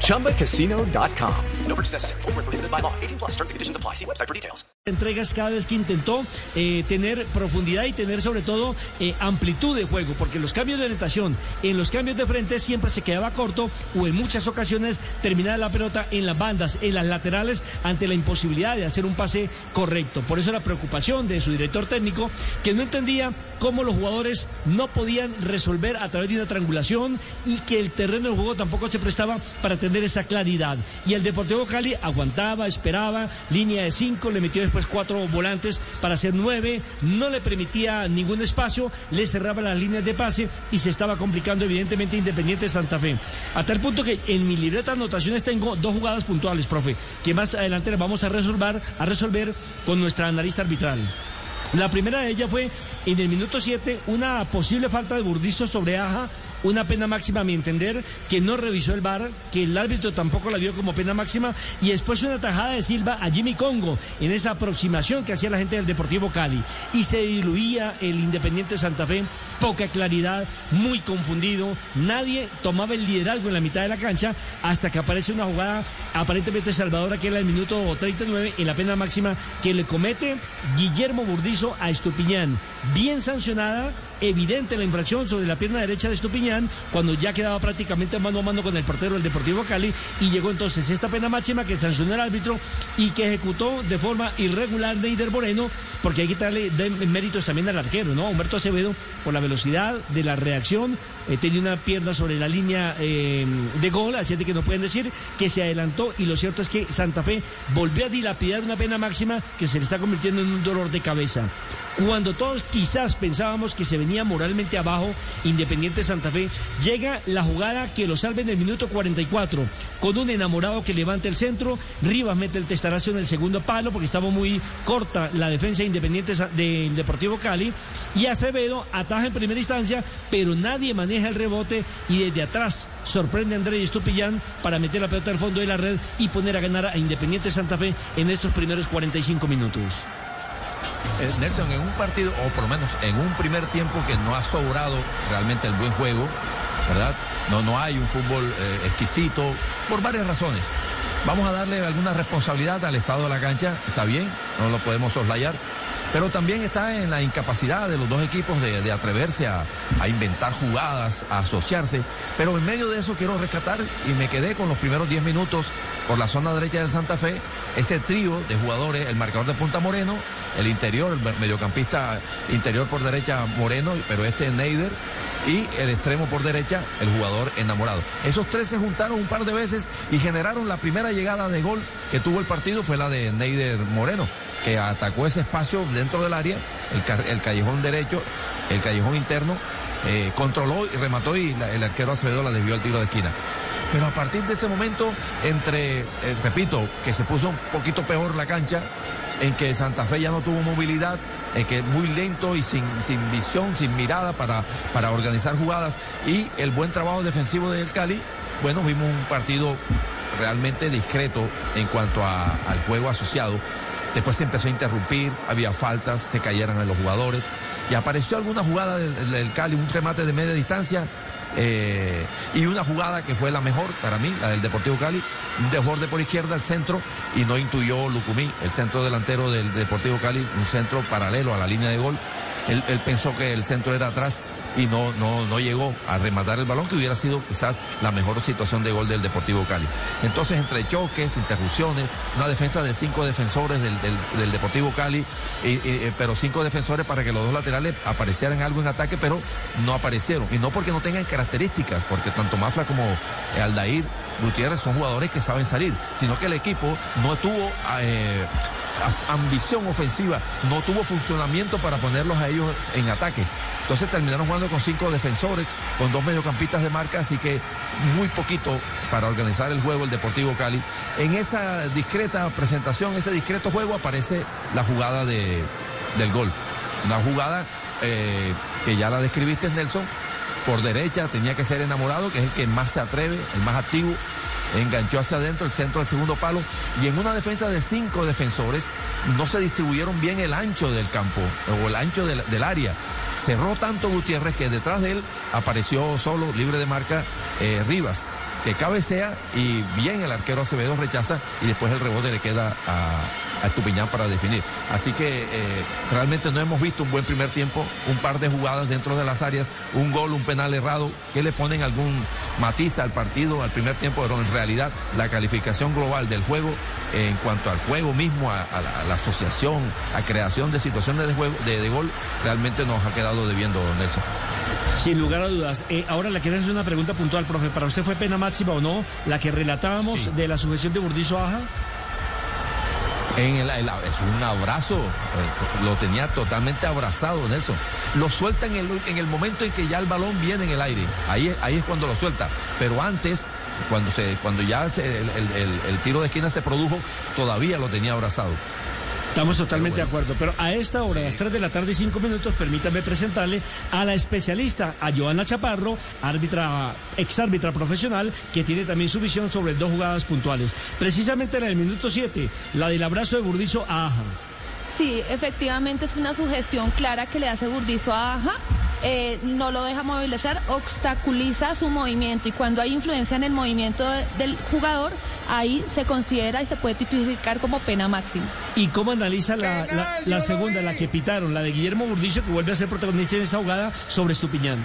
ChumbaCasino.com. No purchase necessary. Full prohibited by law. 18 plus terms and conditions apply. See website for details. Entregas cada vez que intentó eh, tener profundidad y tener sobre todo eh, amplitud de juego, porque los cambios de orientación, en los cambios de frente siempre se quedaba corto o en muchas ocasiones terminaba la pelota en las bandas, en las laterales, ante la imposibilidad de hacer un pase correcto. Por eso la preocupación de su director técnico, que no entendía cómo los jugadores no podían resolver a través de una triangulación y que el terreno de juego tampoco se prestaba para tener esa claridad. Y el Deportivo Cali aguantaba, esperaba, línea de cinco, le metió después cuatro volantes para hacer nueve, no le permitía ningún espacio, le cerraba las líneas de pase y se estaba complicando evidentemente Independiente Santa Fe. A tal punto que en mi libreta de anotaciones tengo dos jugadas puntuales, profe, que más adelante las vamos a resolver, a resolver con nuestra analista arbitral. La primera de ellas fue en el minuto 7 una posible falta de Burdizo sobre Aja una pena máxima a mi entender, que no revisó el VAR, que el árbitro tampoco la vio como pena máxima, y después una tajada de Silva a Jimmy Congo en esa aproximación que hacía la gente del Deportivo Cali. Y se diluía el Independiente Santa Fe, poca claridad, muy confundido, nadie tomaba el liderazgo en la mitad de la cancha hasta que aparece una jugada aparentemente salvadora que era el minuto 39 en la pena máxima que le comete Guillermo Burdizo a Estupiñán. Bien sancionada, evidente la infracción sobre la pierna derecha de Estupiñán cuando ya quedaba prácticamente mano a mano con el portero del Deportivo Cali y llegó entonces esta pena máxima que sancionó el árbitro y que ejecutó de forma irregular Neider Moreno porque hay que darle méritos también al arquero, ¿no? Humberto Acevedo por la velocidad de la reacción eh, tenía una pierna sobre la línea eh, de gol, así de que no pueden decir que se adelantó y lo cierto es que Santa Fe volvió a dilapidar una pena máxima que se le está convirtiendo en un dolor de cabeza. Cuando todos quizás pensábamos que se venía moralmente abajo Independiente Santa Fe, llega la jugada que lo salve en el minuto 44 con un enamorado que levanta el centro, Rivas mete el testarazo en el segundo palo porque estaba muy corta la defensa Independiente del Deportivo Cali y Acevedo ataja en primera instancia, pero nadie maneja el rebote y desde atrás sorprende a Andrés Estupillán para meter la pelota al fondo de la red y poner a ganar a Independiente Santa Fe en estos primeros 45 minutos. Eh, Nelson, en un partido, o por lo menos en un primer tiempo que no ha sobrado realmente el buen juego, ¿verdad? No, no hay un fútbol eh, exquisito, por varias razones. Vamos a darle alguna responsabilidad al estado de la cancha, está bien, no lo podemos soslayar, pero también está en la incapacidad de los dos equipos de, atreverse a, inventar jugadas, a asociarse. Pero en medio de eso quiero rescatar y me quedé con los primeros 10 minutos por la zona derecha del Santa Fe, ese trío de jugadores, el marcador de Punta Moreno, el interior, el mediocampista interior por derecha Moreno, pero este es Neider, y el extremo por derecha, el jugador enamorado. Esos tres se juntaron un par de veces y generaron la primera llegada de gol que tuvo el partido, fue la de Neider Moreno, que atacó ese espacio dentro del área, el, callejón derecho, el callejón interno, eh, controló y remató y el arquero Acevedo la desvió al tiro de esquina. Pero a partir de ese momento, entre, eh, repito, que se puso un poquito peor la cancha, en que Santa Fe ya no tuvo movilidad, en que muy lento y sin, sin visión, sin mirada para, para organizar jugadas y el buen trabajo defensivo del Cali, bueno, vimos un partido realmente discreto en cuanto al juego asociado. Después se empezó a interrumpir, había faltas, se cayeron en los jugadores y apareció alguna jugada del, Cali, un remate de media distancia eh, y una jugada que fue la mejor para mí, la del Deportivo Cali, un desborde por izquierda al centro y no intuyó Lucumí, el centro delantero del Deportivo Cali, un centro paralelo a la línea de gol. Él pensó que el centro era atrás y no, no, no llegó a rematar el balón, que hubiera sido quizás la mejor situación de gol del Deportivo Cali. Entonces, entre choques, interrupciones, una defensa de cinco defensores del, del, Deportivo Cali, eh, pero cinco defensores para que los dos laterales aparecieran algo en ataque, pero no aparecieron. Y no porque no tengan características, porque tanto Mafla como Aldair Gutiérrez son jugadores que saben salir, sino que el equipo no tuvo eh, ambición ofensiva, no tuvo funcionamiento para ponerlos a ellos en ataque. Entonces terminaron jugando con cinco defensores, con dos mediocampistas de marca, así que muy poquito para organizar el juego el Deportivo Cali. En esa discreta presentación, ese discreto juego, aparece la jugada de, del gol. Una jugada eh, que ya la describiste, Nelson, por derecha, tenía que ser enamorado, que es el que más se atreve, el más activo, enganchó hacia adentro el centro del segundo palo y en una defensa de cinco defensores no se distribuyeron bien el ancho del campo o el ancho del, área. Cerró tanto Gutiérrez que detrás de él apareció solo, libre de marca, eh, Rivas que cabecea y bien el arquero Acevedo rechaza y después el rebote le queda a, a Estupiñán para definir. Así que eh, realmente no hemos visto un buen primer tiempo, un par de jugadas dentro de las áreas, un gol, un penal errado, que le ponen algún matiz al partido al primer tiempo, pero en realidad la calificación global del juego en cuanto al juego mismo, a, la, asociación, a creación de situaciones de, juego, de, de gol, realmente nos ha quedado debiendo Nelson. Sin lugar a dudas. Eh, ahora le quiero hacer una pregunta puntual, profe. ¿Para usted fue pena máxima o no la que relatábamos de la sujeción de Burdizo Aja? En el, es un abrazo, eh, lo tenía totalmente abrazado Nelson. Lo suelta en el, en el momento en que ya el balón viene en el aire. Ahí, ahí es cuando lo suelta. Pero antes, cuando, se, cuando ya el tiro de esquina se produjo, todavía lo tenía abrazado. Estamos totalmente de acuerdo, pero a esta hora, a las 3 de la tarde y 5 minutos, permítame presentarle a la especialista, a Joana Chaparro, árbitra, exárbitra profesional, que tiene también su visión sobre dos jugadas puntuales. Precisamente en el minuto 7, la del abrazo de Burdizo a Aja. Sí, efectivamente es una sujeción clara que le hace Burdizo a Aja. Eh, no lo deja movilizar, obstaculiza su movimiento y cuando hay influencia en el movimiento del jugador, ahí se considera y se puede tipificar como pena máxima. ¿Y cómo analiza la, segunda, la que pitaron, la de Guillermo Burdicio, que vuelve a ser protagonista en esa ahogada sobre Estupiñán?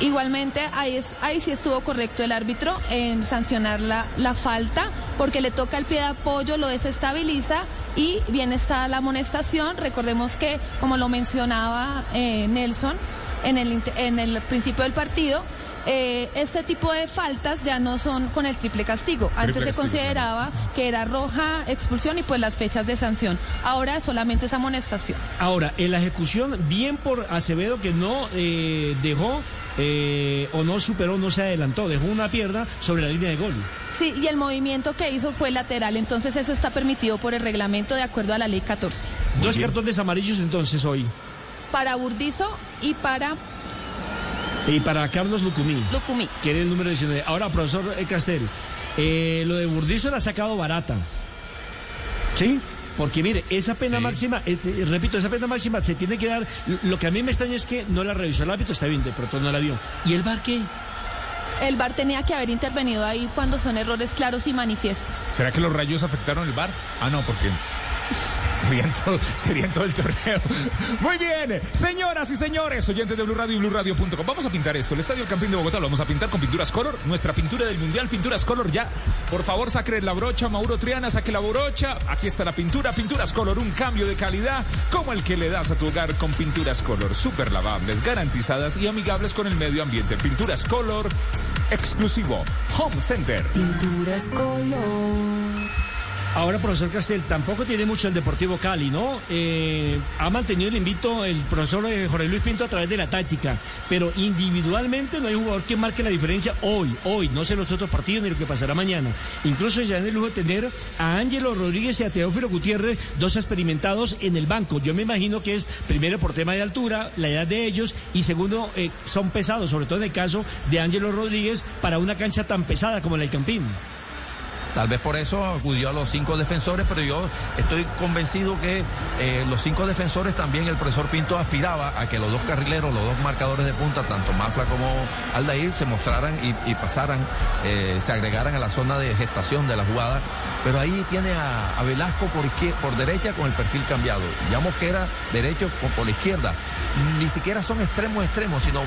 Igualmente, ahí, es, ahí sí estuvo correcto el árbitro en sancionar la, la falta, porque le toca el pie de apoyo, lo desestabiliza y bien está la amonestación. Recordemos que, como lo mencionaba eh, Nelson en el, en el principio del partido, eh, este tipo de faltas ya no son con el triple castigo. Antes se consideraba que era roja, expulsión y pues las fechas de sanción. Ahora solamente es amonestación. Ahora, en la ejecución, bien por Acevedo que no eh, dejó eh, o no superó, no se adelantó, dejó una pierna sobre la línea de gol. Sí, y el movimiento que hizo fue lateral, entonces eso está permitido por el reglamento de acuerdo a la ley 14. Dos cartones amarillos entonces hoy. Para Burdizo y para y para Carlos Lucumí. Lucumí. Que era el número 19. Ahora, profesor Castel, eh, lo de Burdizo la ha sacado barata. ¿Sí? Porque mire, esa pena máxima, eh, eh, repito, esa pena máxima se tiene que dar. Lo que a mí me extraña es que no la revisó el árbitro, está bien, de pronto no la vio. ¿Y el bar qué? El VAR tenía que haber intervenido ahí cuando son errores claros y manifiestos. ¿Será que los rayos afectaron el VAR? Ah, no, porque Sería en, todo, el torneo. Muy bien, señoras y señores, oyentes de Blue Radio y BlueRadio.com. Vamos a pintar esto. El Estadio Campín de Bogotá lo vamos a pintar con pinturas color. Nuestra pintura del Mundial, pinturas color ya. Por favor, saque la brocha, Mauro Triana, saque la brocha. Aquí está la pintura, pinturas color, un cambio de calidad como el que le das a tu hogar con pinturas color. Súper lavables, garantizadas y amigables con el medio ambiente. Pinturas color exclusivo. Home Center. Pinturas color. Ahora, profesor Castel, tampoco tiene mucho el Deportivo Cali, ¿no? Eh, ha mantenido el invito el profesor eh, Jorge Luis Pinto a través de la táctica, pero individualmente no hay jugador que marque la diferencia hoy, hoy, no sé los otros partidos ni lo que pasará mañana. Incluso ya en el lujo de tener a Ángelo Rodríguez y a Teófilo Gutiérrez, dos experimentados en el banco. Yo me imagino que es primero por tema de altura, la edad de ellos, y segundo, eh, son pesados, sobre todo en el caso de Ángelo Rodríguez, para una cancha tan pesada como la del Campín. Tal vez por eso acudió a los cinco defensores, pero yo estoy convencido que eh, los cinco defensores también el profesor Pinto aspiraba a que los dos carrileros, los dos marcadores de punta, tanto Mafla como Aldair, se mostraran y, pasaran, eh, se agregaran a la zona de gestación de la jugada. Pero ahí tiene a, Velasco por, por derecha con el perfil cambiado. Ya Mosquera derecho por, por la izquierda. Ni siquiera son extremos extremos, sino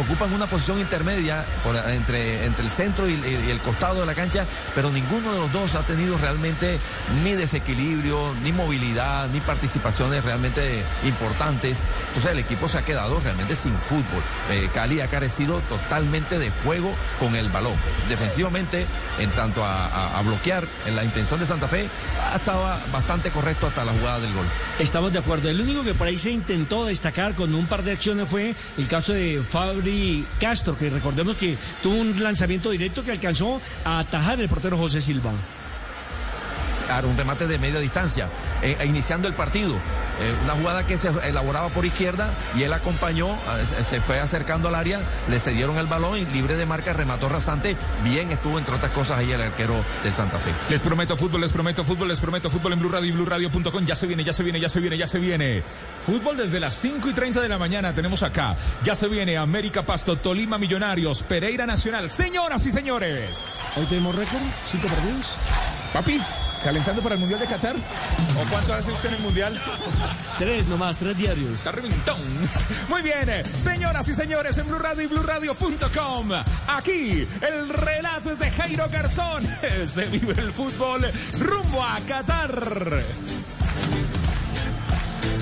ocupan una posición intermedia entre, entre el centro y, y el costado de la cancha, pero ninguno de los dos ha tenido realmente ni desequilibrio, ni movilidad, ni participaciones realmente importantes. Entonces el equipo se ha quedado realmente sin fútbol. Eh, Cali ha carecido totalmente de juego con el balón. Defensivamente, en tanto a, bloquear en la intención de Santa Fe, estaba bastante correcto hasta la jugada del gol. Estamos de acuerdo. El único que por ahí se intentó destacar con un par de acciones fue el caso de Fabri Castro, que recordemos que tuvo un lanzamiento directo que alcanzó a atajar el portero José Silva. Claro, un remate de media distancia, eh, iniciando el partido. Eh, una jugada que se elaboraba por izquierda y él acompañó, eh, se- fue acercando al área, le cedieron el balón y libre de marca remató rasante. Bien estuvo, entre otras cosas, ahí el arquero del Santa Fe. Les prometo fútbol, les prometo fútbol, les prometo fútbol en Blue Radio y BlueRadio.com. Ya se viene, ya se viene, ya se viene, ya se viene. Fútbol desde las 5 y 30 de la mañana tenemos acá. Ya se viene América Pasto, Tolima Millonarios, Pereira Nacional. Señoras y señores. Hoy tenemos récord, cinco partidos. Papi, ¿calentando para el Mundial de Qatar? ¿O cuánto hace usted en el Mundial? Tres nomás, tres diarios. Está reventón. Muy bien, eh, señoras y señores, en Blue Radio y BlueRadio.com. Aquí, el relato es de Jairo Garzón. Se vive el fútbol rumbo a Qatar.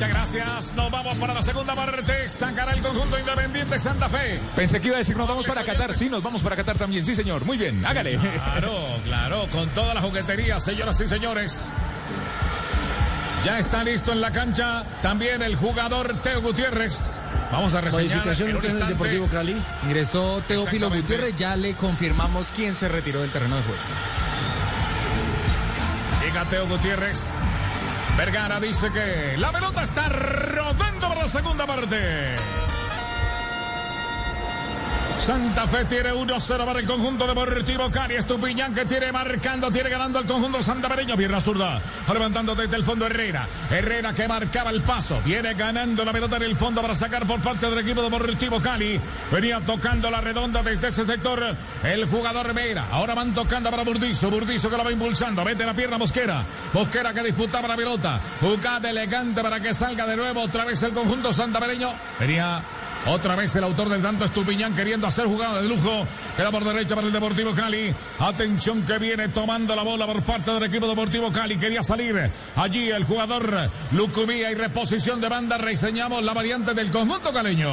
Muchas gracias. Nos vamos para la segunda parte. Sacará el conjunto independiente Santa Fe. Pensé que iba a decir nos vamos para Qatar. Sí, nos vamos para Qatar también. Sí, señor. Muy bien. Hágale. Claro, claro, con toda la juguetería, señoras y señores. Ya está listo en la cancha también el jugador Teo Gutiérrez. Vamos a reseñar Modificación en un instante. Deportivo Cali. Ingresó Teófilo. Gutiérrez, ya le confirmamos quién se retiró del terreno de juego. Llega Teo Gutiérrez. Vergara dice que la pelota está rodando para la segunda parte. Santa Fe tiene 1-0 para el conjunto deportivo Cali. Estupiñán que tiene marcando, tiene ganando el conjunto santafereño. Pierna zurda, levantando desde el fondo Herrera. Herrera que marcaba el paso. Viene ganando la pelota en el fondo para sacar por parte del equipo deportivo Cali. Venía tocando la redonda desde ese sector el jugador Vera. Ahora van tocando para Burdizo. Burdizo que la va impulsando. Mete la pierna Mosquera. Mosquera que disputaba la pelota. Jugada elegante para que salga de nuevo otra vez el conjunto santafereño. Venía otra vez el autor del tanto Estupiñán queriendo hacer jugada de lujo. Queda por derecha para el Deportivo Cali. Atención que viene tomando la bola por parte del equipo Deportivo Cali. Quería salir allí el jugador Lucumía y reposición de banda. Reseñamos la variante del conjunto caleño.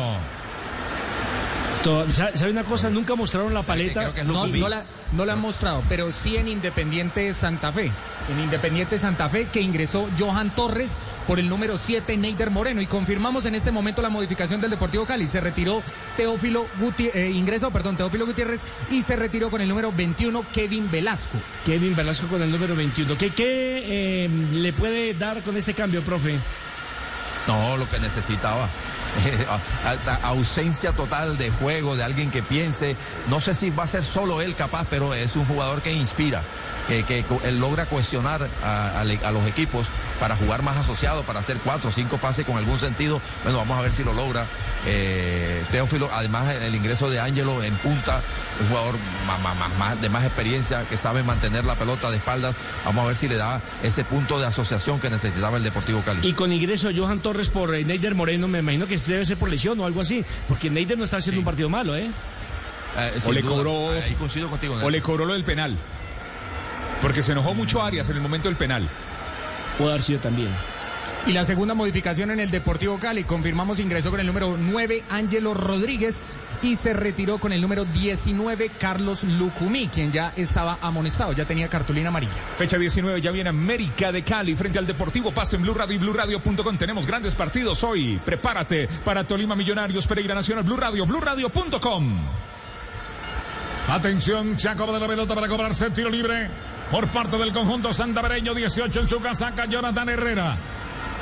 To- ¿Sabe una cosa? Nunca mostraron la paleta. No, Lucumí. no la, no la han mostrado, pero sí en Independiente Santa Fe. En Independiente Santa Fe que ingresó Johan Torres por el número 7 Neider Moreno. Y confirmamos en este momento la modificación del Deportivo Cali. Se retiró Teófilo Gutiérrez, ingresó, perdón, Teófilo Gutiérrez y se retiró con el número 21 Kevin Velasco. Kevin Velasco con el número 21. ¿Qué, qué eh, le puede dar con este cambio, profe? No, lo que necesitaba. A- ausencia total de juego, de alguien que piense. No sé si va a ser solo él capaz, pero es un jugador que inspira, que, que co- él logra cohesionar a, a le- a los equipos para jugar más asociado, para hacer cuatro o cinco pases con algún sentido. Bueno, vamos a ver si lo logra. Eh, Teófilo, además el ingreso de Ángelo en punta, un jugador más- de más experiencia, que sabe mantener la pelota de espaldas. Vamos a ver si le da ese punto de asociación que necesitaba el Deportivo Cali. Y con ingreso de Johan Torres por eh, Neider Moreno, me imagino que debe ser por lesión o algo así. Porque Neider no está haciendo un partido malo, ¿eh? Eh, O le duda. cobró- Ahí coincido contigo. O le cobró lo del penal. Porque se enojó mucho Arias en el momento del penal. Puede haber sido también. Y la segunda modificación en el Deportivo Cali, confirmamos ingresó con el número 9 Ángelo Rodríguez y se retiró con el número 19 Carlos Lucumí, quien ya estaba amonestado, ya tenía cartulina amarilla. Fecha 19, ya viene América de Cali frente al Deportivo Pasto en Blue Radio y BlueRadio.com. Tenemos grandes partidos hoy. Prepárate para Tolima Millonarios, Pereira Nacional, Blue Radio, BlueRadio.com. Atención, se acaba de la pelota para cobrarse tiro libre por parte del conjunto santavereño. 18 en su casaca, Jonathan Herrera.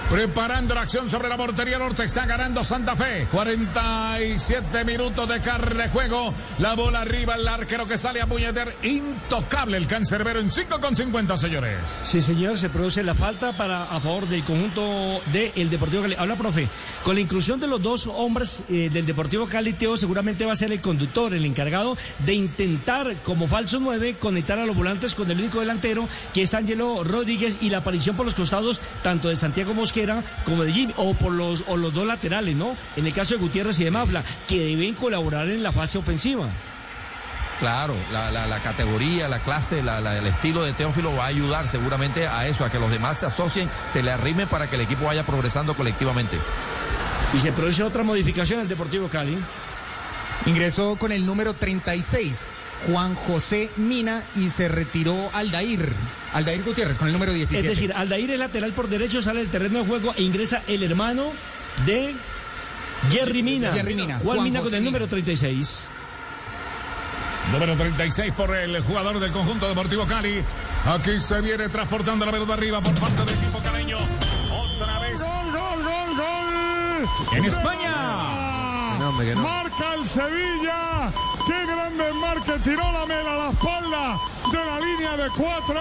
Preparando la acción sobre la portería norte. Está ganando Santa Fe. 47 minutos de carne de juego. La bola arriba, el arquero que sale a puñeter. Intocable el cancerbero en 5 con 50, señores. Sí, señor, se produce la falta para a favor del conjunto del Deportivo Cali. Habla, profe, con la inclusión de los dos hombres eh, del Deportivo Cali, Teo seguramente va a ser el conductor, el encargado de intentar, como falso 9, conectar a los volantes con el único delantero, que es Ángelo Rodríguez, y la aparición por los costados, tanto de Santiago Mosquera Mosquera como de Jimmy, o por los, o los dos laterales, ¿no? En el caso de Gutiérrez y de Mafla, que deben colaborar en la fase ofensiva. Claro, la, la, la categoría, la clase, la, la- el estilo de Teófilo va a ayudar seguramente a eso, a que los demás se asocien, se le arrimen para que el equipo vaya progresando colectivamente. Y se produce otra modificación en el Deportivo Cali. Ingresó con el número 36, Juan José Mina, y se retiró Aldair. Aldair Gutiérrez con el número 17. Es decir, Aldair es lateral por derecho, sale del terreno de juego e ingresa el hermano de Jerry Mina. Jerry Mina, Juan, Juan Mina con el Mina. número 36. Número 36 por el jugador del conjunto deportivo Cali. Aquí se viene transportando la pelota arriba por parte del equipo caleño. Otra vez. Gol, gol, gol, gol. En España. Marca el Sevilla. Qué grande marque. Tiró la mela a la espalda de la línea de cuatro.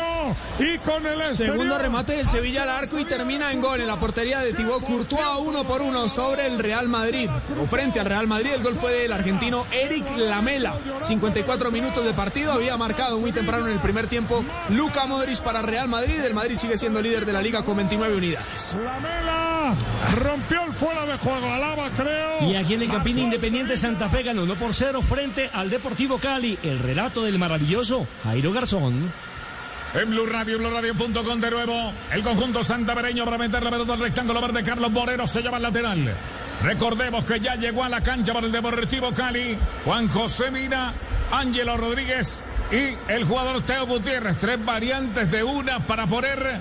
Y con el exterior. Segundo remate del Sevilla al arco y termina en gol en la portería de Thibaut Courtois, uno por uno sobre el Real Madrid. O frente al Real Madrid, el gol fue del argentino Eric Lamela. 54 minutos de partido, había marcado muy temprano en el primer tiempo Luca Modric para Real Madrid. El Madrid sigue siendo líder de la liga con 29 unidades. La rompió el fuera de juego. Alaba, creo. Y aquí en el Campín Independiente Santa Fe ganó 1 por 0 frente al Deportivo Cali. El relato del maravilloso Jairo Garzón. En Blue Radio, BlueRadio.com de nuevo. El conjunto santavereño para meter la pelota al rectángulo verde. Carlos Moreno se llama al lateral. Recordemos que ya llegó a la cancha para el Deportivo Cali. Juan José Mina, Ángelo Rodríguez y el jugador Teo Gutiérrez. Tres variantes de una para poner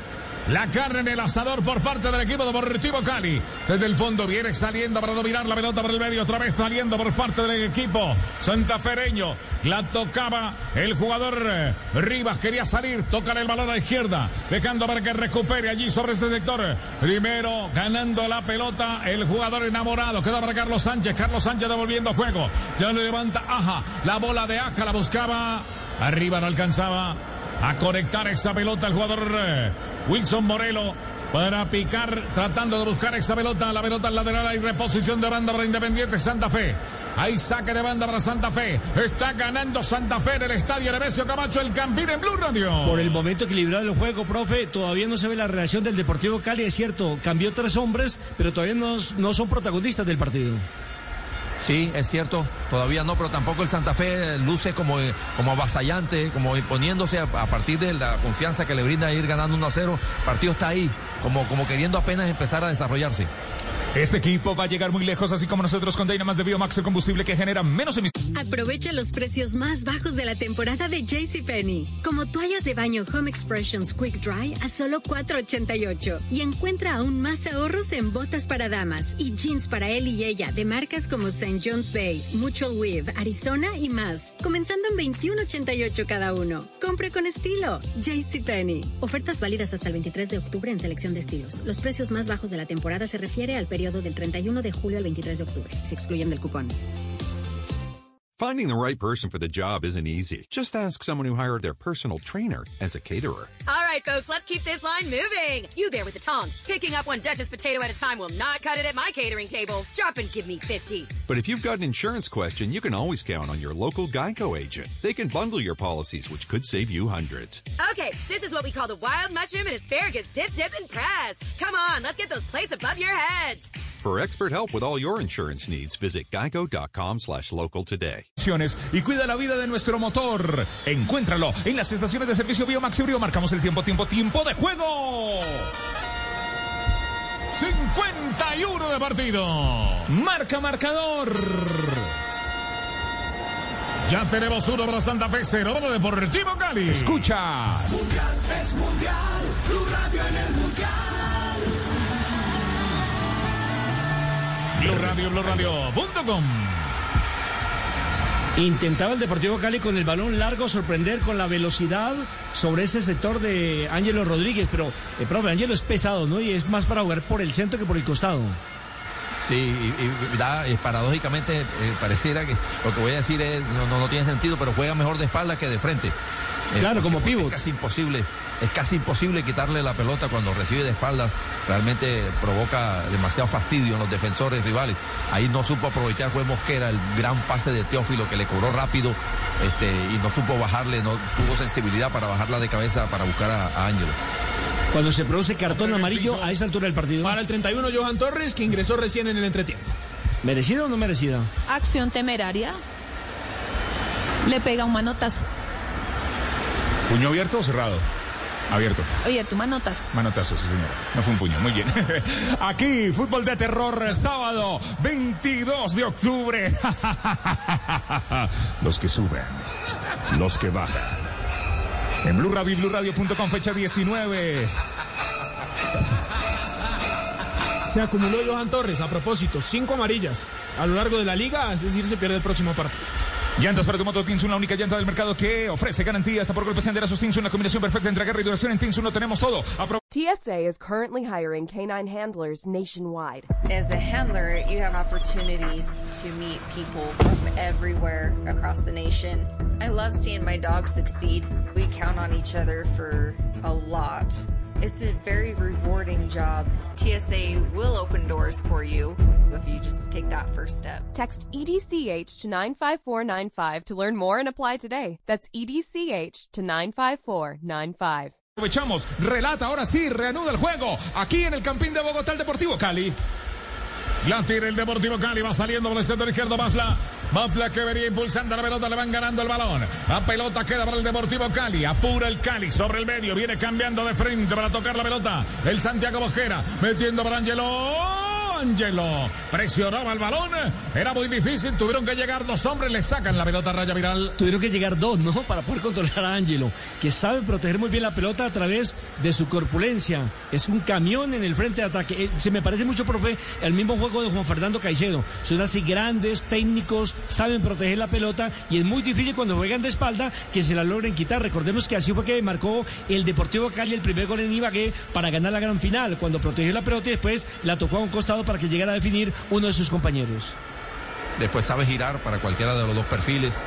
la carne en el asador por parte del equipo Deportivo Cali. Desde el fondo viene saliendo para dominar la pelota por el medio. Otra vez saliendo por parte del equipo santafereño. La tocaba el jugador eh, Rivas. Quería salir. Tocan el balón a la izquierda. Dejando para que recupere allí sobre este sector. Primero ganando la pelota el jugador enamorado. Queda para Carlos Sánchez. Carlos Sánchez devolviendo juego. Ya le levanta Aja. La bola de Aja la buscaba. Arriba no alcanzaba a conectar esa pelota el jugador eh, Wilson Morelo para picar, tratando de buscar esa pelota, la pelota al lateral, hay reposición de banda para Independiente Santa Fe. Hay saque de banda para Santa Fe. Está ganando Santa Fe en el estadio Nemesio Camacho, el Campín en Blue Radio. Por el momento equilibrado del juego, profe, todavía no se ve la reacción del Deportivo Cali. Es cierto, cambió tres hombres, pero todavía no son protagonistas del partido. Sí, es cierto, todavía no, pero tampoco el Santa Fe luce como, eh, como avasallante, como imponiéndose a, partir de la confianza que le brinda ir ganando 1 a 0. El partido está ahí, como, como queriendo apenas empezar a desarrollarse. Este equipo va a llegar muy lejos, así como nosotros con Dynamax de Biomax, el combustible que genera menos emisiones. Aprovecha los precios más bajos de la temporada de JCPenney. Como toallas de baño Home Expressions Quick Dry a solo $4.88. Y encuentra aún más ahorros en botas para damas y jeans para él y ella de marcas como St. John's Bay, Mutual Weave, Arizona y más. Comenzando en $21.88 cada uno. Compre con estilo. JCPenney. Ofertas válidas hasta el 23 de octubre en selección de estilos. Los precios más bajos de la temporada se refiere al periodo del 31 de julio al 23 de octubre. Se excluyen del cupón. Finding the right person for the job isn't easy. Just ask someone who hired their personal trainer as a caterer. All right, folks, let's keep this line moving. You there with the tongs. Picking up one Duchess potato at a time will not cut it at my catering table. Drop and give me 50. But if you've got an insurance question, you can always count on your local Geico agent. They can bundle your policies, which could save you hundreds. Okay, this is what we call the wild mushroom and asparagus dip, dip, and press. Come on, let's get those plates above your heads. For expert help with all your insurance needs, visit geico.com slash local today. Y cuida la vida de nuestro motor. Encuéntralo en las estaciones de servicio Biomax y Brio. Marcamos el tiempo, tiempo, tiempo de juego. 51 de partido. Marca marcador. Ya tenemos uno para Santa Fe, cero para Deportivo Cali. Escuchas. Mundial es mundial. Blue Radio en el mundial. Blue Radio, BlueRadio.com. Intentaba el Deportivo Cali con el balón largo sorprender con la velocidad sobre ese sector de Ángelo Rodríguez, pero el profe Ángelo es pesado, ¿no? Y es más para jugar por el centro que por el costado. Sí, y, eh, paradójicamente eh, pareciera que lo que voy a decir es, no, no tiene sentido, pero juega mejor de espalda que de frente. Eh, Claro, como pivot. Es casi imposible, es casi imposible quitarle la pelota cuando recibe de espaldas. Realmente provoca demasiado fastidio en los defensores rivales. Ahí no supo aprovechar fue Mosquera el gran pase de Teófilo que le cobró rápido este, y no supo bajarle, no tuvo sensibilidad para bajarla de cabeza para buscar a, a Ángelo. Cuando se produce cartón amarillo a esa altura del partido. Para el 31, Johan Torres, que ingresó recién en el entretiempo. ¿Merecido o no merecido? Acción temeraria. Le pega un manotazo. ¿Puño abierto o cerrado? Abierto. Oye, tu manotazo. Manotazo, sí, señora. No fue un puño. Muy bien. Aquí, fútbol de terror, sábado 22 de octubre. los que suben, los que bajan. En Blue Radio BlueRadio.com, fecha 19. Se acumuló Johan Torres, a propósito, cinco amarillas a lo largo de la liga, es decir, se pierde el próximo partido. Llantas para tu moto Tinsun, la única llanta del mercado que ofrece garantía hasta por golpes enterazos Tinsun, la combinación perfecta entre agarre y duración. En Tinsun no tenemos todo. Apro TSA is currently hiring canine handlers nationwide. As a handler, you have opportunities to meet people from everywhere across the nation. I love seeing my dog succeed. We count on each other for a lot. It's a very rewarding job. TSA will open doors for you if you just take that first step. Text EDCH to 95495 to learn more and apply today. That's EDCH to 95495. Aprovechamos, relata ahora sí, reanuda el juego aquí en el Campín de Bogotá, el Deportivo Cali. La tira el Deportivo Cali, va saliendo por el sector izquierdo Mafla. Mafla que venía impulsando la pelota, le van ganando el balón. La pelota queda para el Deportivo Cali, apura el Cali sobre el medio, viene cambiando de frente para tocar la pelota. El Santiago Bosquera, metiendo para Angelo. Angelo presionaba el balón, era muy difícil, tuvieron que llegar dos hombres, le sacan la pelota a raya viral. Tuvieron que llegar dos, ¿no? Para poder controlar a Angelo, que sabe proteger muy bien la pelota a través de su corpulencia. Es un camión en el frente de ataque. Eh, se me parece mucho, profe, el mismo juego de Juan Fernando Caicedo. Son así grandes, técnicos, saben proteger la pelota y es muy difícil cuando juegan de espalda que se la logren quitar. Recordemos que así fue que marcó el Deportivo Cali el primer gol en Ibagué para ganar la gran final, cuando protegió la pelota y después la tocó a un costado para que llegara a definir uno de sus compañeros. Después sabe girar para cualquiera de los dos perfiles.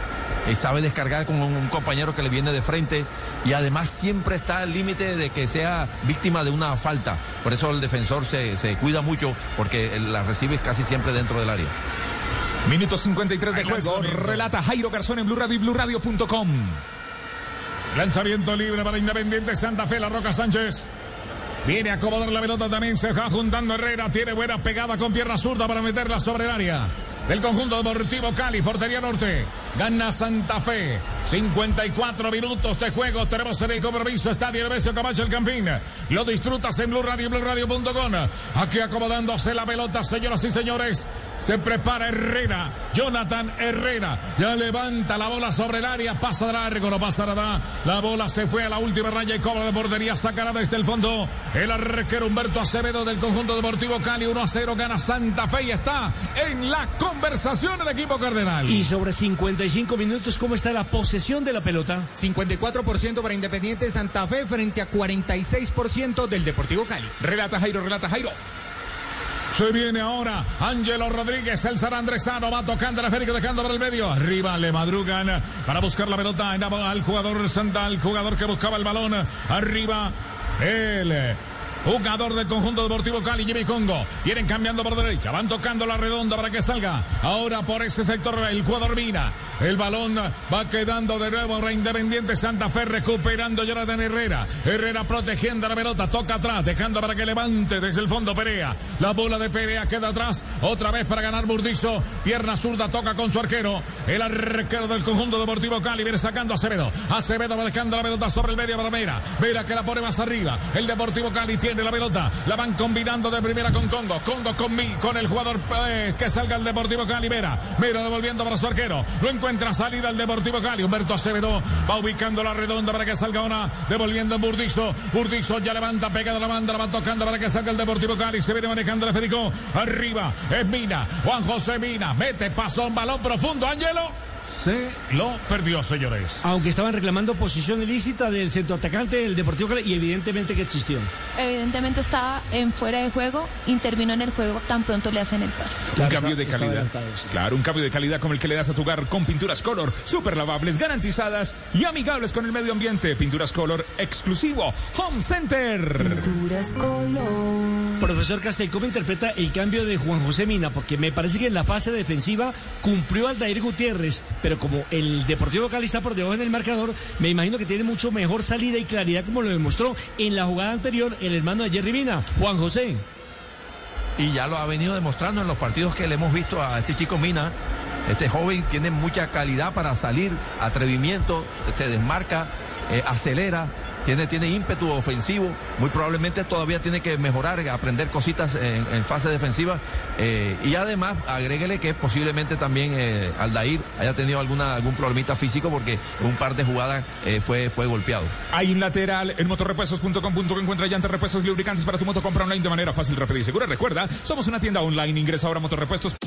Y sabe descargar con un, un compañero que le viene de frente. Y además siempre está al límite de que sea víctima de una falta. Por eso el defensor se, se cuida mucho porque la recibe casi siempre dentro del área. Minuto 53 de juego. Relata Jairo Garzón en Blue Radio y BlueRadio.com. Lanzamiento libre para Independiente Santa Fe, La Roca Sánchez. Viene a acomodar la pelota también, se va juntando Herrera, tiene buena pegada con pierna zurda para meterla sobre el área. Del conjunto deportivo Cali, portería norte. Gana Santa Fe. 54 minutos de juego. Tenemos en el compromiso. Estadio Hermesio Camacho el Campín. Lo disfrutas en Blue Radio, Blue Radio.com. Aquí acomodándose la pelota, señoras y señores. Se prepara Herrera. Jonathan Herrera. Ya levanta la bola sobre el área. Pasa de largo, no pasa nada. La bola se fue a la última raya y cobra de portería. Sacará desde el fondo el arquero Humberto Acevedo del conjunto deportivo Cali. 1 a 0 gana Santa Fe y está en la conversación el equipo cardenal. Y sobre 55 minutos, ¿cómo está la posesión de la pelota? 54% para Independiente Santa Fe frente a 46% del Deportivo Cali. Relata Jairo, relata Jairo. Se viene ahora Ángelo Rodríguez, el San Andresano va tocando el esférico, dejando por el medio. Arriba le madrugan para buscar la pelota al jugador Sandal, jugador que buscaba el balón. Arriba el jugador del conjunto deportivo Cali, Jimmy Congo. Vienen cambiando por derecha, van tocando la redonda para que salga. Ahora por ese sector el jugador Mina. El balón va quedando de nuevo para Independiente Santa Fe, recuperando Jonathan Herrera. Herrera protegiendo la pelota, toca atrás, dejando para que levante desde el fondo Perea. La bola de Perea queda atrás, otra vez para ganar Burdizo. Pierna zurda, toca con su arquero. El arquero del conjunto deportivo Cali viene sacando a Acevedo. Acevedo va dejando la pelota sobre el medio para Mera. Mera que la pone más arriba. El Deportivo Cali tiene la pelota. La van combinando de primera con Congo. Congo con mi, con el jugador eh, que salga el Deportivo Cali. Mera. Mera devolviendo para su arquero. Lo encuentra salida el Deportivo Cali. Humberto Acevedo va ubicando la redonda para que salga una. Devolviendo en Burdizo. Burdizo ya levanta, pega de la banda, la va tocando para que salga el Deportivo Cali. Se viene manejando el Federico. Arriba es Mina. Juan José Mina. Mete paso, un balón profundo. Ángelo. Se lo perdió, señores. Aunque estaban reclamando posición ilícita del centroatacante del Deportivo Cali y evidentemente que existió. Evidentemente estaba en fuera de juego, intervino en el juego, tan pronto le hacen el pase. un cambio de calidad. Claro, un cambio de calidad como el que le das a tu hogar con pinturas color, super lavables, garantizadas y amigables con el medio ambiente. Pinturas color exclusivo. Home Center. Pinturas color. Profesor Castel, ¿cómo interpreta el cambio de Juan José Mina? Porque me parece que en la fase defensiva cumplió Aldair Gutiérrez, pero como el Deportivo Cali está por debajo en el marcador, me imagino que tiene mucho mejor salida y claridad como lo demostró en la jugada anterior el hermano de Jerry Mina, Juan José. Y ya lo ha venido demostrando en los partidos que le hemos visto a este chico Mina. Este joven tiene mucha calidad para salir, atrevimiento, se desmarca, eh, acelera tiene, tiene ímpetu ofensivo, muy probablemente todavía tiene que mejorar, aprender cositas en, fase defensiva. Eh, y además, agréguele que posiblemente también eh, Aldair haya tenido alguna, algún problemita físico porque un par de jugadas eh, fue, fue golpeado. Hay un lateral en motorrepuestos.com.co encuentra llantas, repuestos lubricantes para tu moto. Compra online de manera fácil, rápida y segura. Recuerda, somos una tienda online. Ingresa ahora a Motorrepuestos.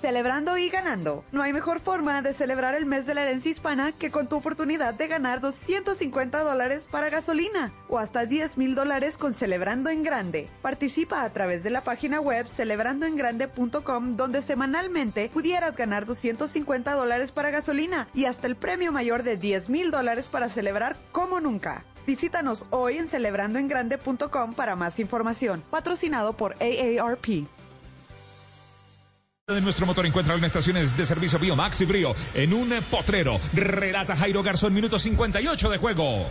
Celebrando y ganando. No hay mejor forma de celebrar el mes de la herencia hispana que con tu oportunidad de ganar 250 dólares para gasolina o hasta 10 mil dólares con Celebrando en Grande. Participa a través de la página web celebrandoengrande.com donde semanalmente pudieras ganar 250 dólares para gasolina y hasta el premio mayor de 10 mil dólares para celebrar como nunca. Visítanos hoy en celebrandoengrande.com para más información. Patrocinado por AARP de nuestro motor encuentra en estaciones de servicio Biomax y Brio en un potrero. Relata Jairo Garzón, minuto 58 de juego.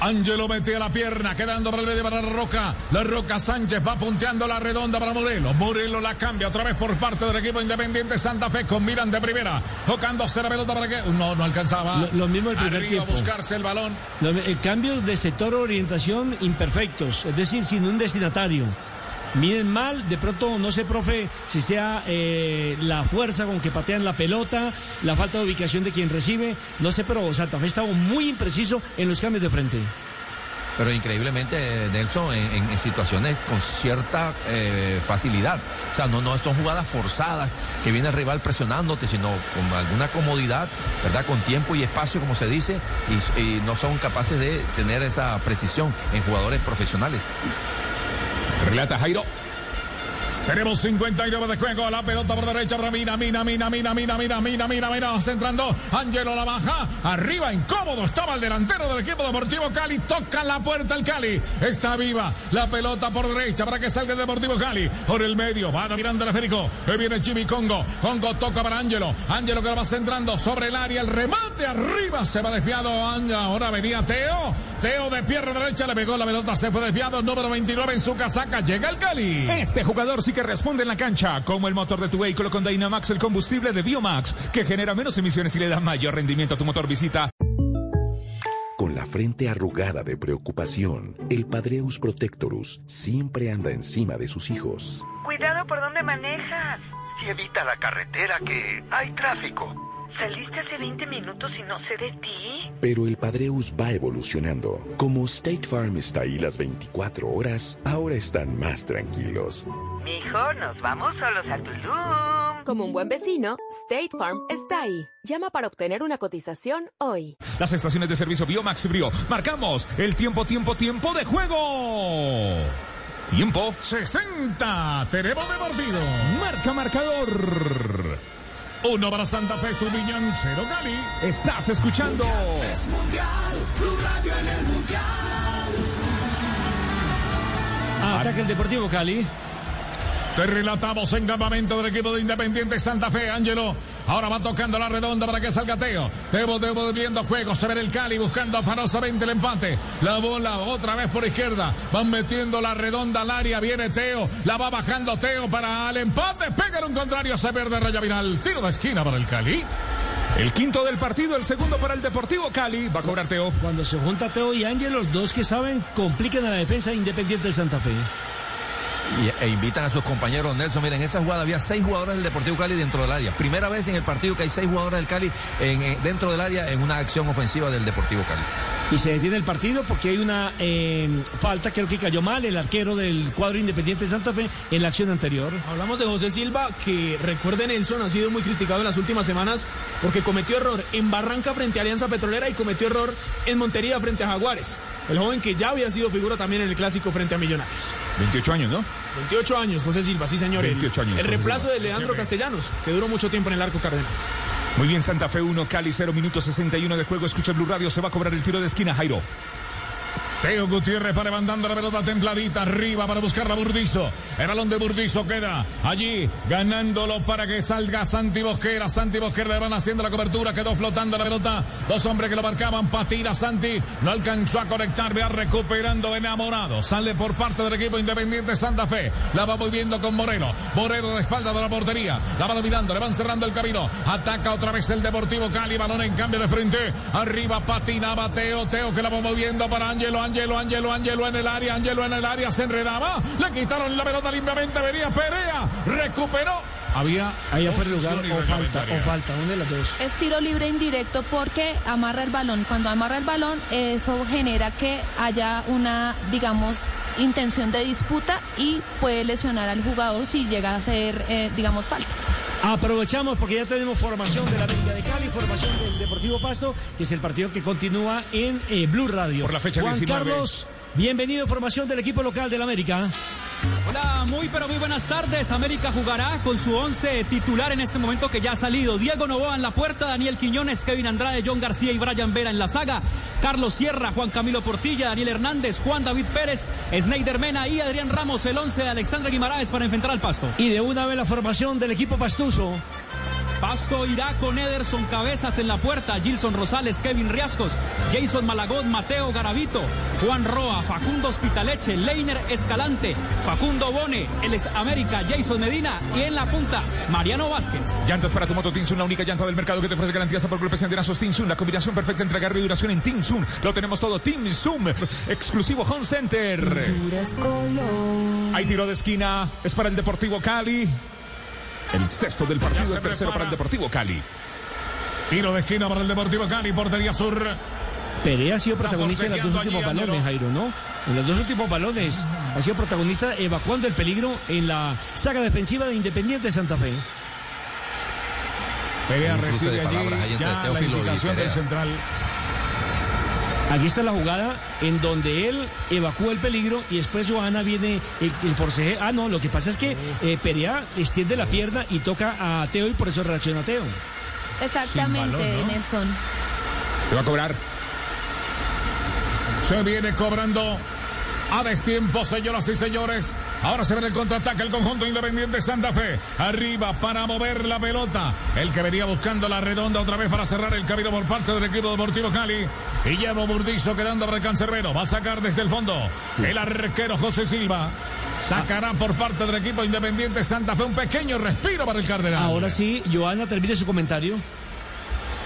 Angelo mete a la pierna, quedando para el medio para la Roca. La Roca Sánchez va punteando la redonda para Morelos. Morelos la cambia otra vez por parte del equipo independiente Santa Fe con Miran de primera. Tocándose la pelota para que. No, no alcanzaba. Lo, mismo el primer Arriba tiempo. buscarse el balón. Eh, cambios de sector orientación imperfectos, es decir, sin un destinatario. Miden mal, de pronto no sé, profe, si sea eh, la fuerza con que patean la pelota, la falta de ubicación de quien recibe, no sé, pero Santa Fe estaba muy impreciso en los cambios de frente. Pero increíblemente, Nelson, en, situaciones con cierta eh, facilidad. O sea, no, no son jugadas forzadas que viene el rival presionándote, sino con alguna comodidad, ¿verdad? Con tiempo y espacio, como se dice, y no son capaces de tener esa precisión en jugadores profesionales. Relata Jairo. Tenemos 59 de juego. La pelota por derecha para Mina, Mina, Mina, Mina, Mina, Mina, Mina, Mina, Mina. Centrando. Angelo la baja. Arriba, incómodo. Estaba el delantero del equipo deportivo Cali. Toca la puerta el Cali. Está viva. La pelota por derecha para que salga el deportivo Cali. Por el medio. Va mirando el Férico. Ahí viene Jimmy Congo. Congo toca para Angelo. Angelo que lo va centrando sobre el área. El remate arriba. Se va desviado. Ahora venía Teo. Teo de pierna derecha. Le pegó la pelota. Se fue desviado. Número 29 en su casaca. Llega el Cali. Este jugador sí que responde en la cancha, como el motor de tu vehículo con Dynamax, el combustible de Biomax, que genera menos emisiones y le da mayor rendimiento a tu motor. Visita. Con la frente arrugada de preocupación, el Padreus Protectorus siempre anda encima de sus hijos. Cuidado por donde manejas. Y evita la carretera que hay tráfico. Saliste hace 20 minutos y no sé de ti. Pero el Padreus va evolucionando. Como State Farm está ahí las 24 horas, ahora están más tranquilos. Mijo, nos vamos solos a Tulum. Como un buen vecino, State Farm está ahí. Llama para obtener una cotización hoy. Las estaciones de servicio Biomax y Brio. Marcamos el tiempo, tiempo, tiempo de juego. Tiempo 60. Tenemos deportivo. Marca marcador. Uno para Santa Fe, Tubiñán, cero Cali. Estás escuchando. Es mundial, Blue Radio en el mundial. Ataque el Deportivo Cali. Te relatamos en campamento del equipo de Independiente Santa Fe, Ángelo. Ahora va tocando la redonda para que salga Teo. Teo devolviendo juego. Se ve el Cali buscando afanosamente el empate. La bola otra vez por izquierda. Van metiendo la redonda al área. Viene Teo. La va bajando Teo para el empate. Pega en un contrario. Se pierde Raya Vinal. Tiro de esquina para el Cali. El quinto del partido, el segundo para el Deportivo Cali. Va a cobrar Teo. Cuando se junta Teo y Ángel, los dos que saben, complican a la defensa Independiente de Santa Fe e invitan a sus compañeros Nelson. Miren, en esa jugada había seis jugadores del Deportivo Cali dentro del área. Primera vez en el partido que hay seis jugadores del Cali en, dentro del área en una acción ofensiva del Deportivo Cali. Y se detiene el partido porque hay una eh, falta, creo que cayó mal el arquero del cuadro Independiente de Santa Fe en la acción anterior. Hablamos de José Silva, que recuerde Nelson, ha sido muy criticado en las últimas semanas porque cometió error en Barranca frente a Alianza Petrolera y cometió error en Montería frente a Jaguares. El joven que ya había sido figura también en el clásico frente a Millonarios. 28 años, ¿no? 28 años, José Silva, sí señor. 28 años, El José reemplazo de Leandro Castellanos, que duró mucho tiempo en el arco cardenal. Muy bien, Santa Fe 1, Cali 0, minuto 61 de juego. Escucha Blue Radio, se va a cobrar el tiro de esquina, Jairo. Teo Gutiérrez para levantando la pelota templadita arriba para buscar a Burdizo. El balón de Burdizo queda allí ganándolo para que salga Santi Bosquera. Santi Bosquera le van haciendo la cobertura. Quedó flotando la pelota. Dos hombres que lo marcaban. Patira Santi. No alcanzó a conectar. Va recuperando enamorado. Sale por parte del equipo independiente Santa Fe. La va moviendo con Moreno. Moreno a la espalda de la portería. La va dominando. Le van cerrando el camino. Ataca otra vez el Deportivo Cali. Balón en cambio de frente. Arriba patinaba Teo. Teo que la va moviendo para Ángelo. Ángelo, Ángelo, Ángelo en el área. Ángelo en el área. Se enredaba. Le quitaron la pelota limpiamente. Venía Perea. Recuperó. Había. Ahí fuera de lugar o falta, o falta, una de las dos. Es tiro libre indirecto porque amarra el balón. Cuando amarra el balón, eso genera que haya una, digamos, intención de disputa y puede lesionar al jugador si llega a ser, eh, digamos, falta. Aprovechamos porque ya tenemos formación de la América de Cali, formación del Deportivo Pasto, que es el partido que continúa en eh, Blue Radio. Por la fecha Juan 19. Carlos, bienvenido, formación del equipo local del América. Muy pero muy buenas tardes. América jugará con su once titular en este momento que ya ha salido. Diego Novoa en la puerta, Daniel Quiñones, Kevin Andrade, John García y Brian Vera en la saga. Carlos Sierra, Juan Camilo Portilla, Daniel Hernández, Juan David Pérez, Sneider Mena y Adrián Ramos, el once de Alexandra Guimaraes para enfrentar al Pasto. Y de una vez la formación del equipo pastuso. Pasto irá con Ederson Cabezas en la puerta, Gilson Rosales, Kevin Riascos, Jason Malagón, Mateo Garavito, Juan Roa, Facundo Hospitaleche, Leiner Escalante, Facundo Bone, el ex América, Jason Medina y en la punta, Mariano Vázquez. Llantas para tu moto Tinsun, la única llanta del mercado que te ofrece garantías por golpes y antenazos Tinsun, la combinación perfecta entre agarre y duración en Tinsun. Lo tenemos todo, Tinsun, exclusivo Home Center. Hay tiro de esquina, es para el Deportivo Cali. El sexto del partido, el tercero prepara. para el Deportivo Cali. Tiro de esquina para el Deportivo Cali, portería sur. Perea ha sido protagonista en los dos últimos balones. Jairo, ¿no? En los dos últimos balones ha sido protagonista evacuando el peligro en la saga defensiva de Independiente Santa Fe. Perea recibe de allí palabras ahí entre ya la indicación del central. Aquí está la jugada en donde él evacúa el peligro y después Johanna viene el, el forceje. Ah, no, lo que pasa es que eh, Perea extiende la pierna y toca a Teo y por eso reacciona Teo. Exactamente, balón, ¿no? Nelson. Se va a cobrar. Se viene cobrando a destiempo, señoras y señores. Ahora se ve el contraataque el conjunto independiente Santa Fe. Arriba para mover la pelota. El que venía buscando la redonda otra vez para cerrar el camino por parte del equipo deportivo Cali. Y lleva Burdizo quedando para el cancerbero. Va a sacar desde el fondo el arquero José Silva. Sacará por parte del equipo independiente Santa Fe un pequeño respiro para el Cardenal. Ahora sí, Johanna termine su comentario.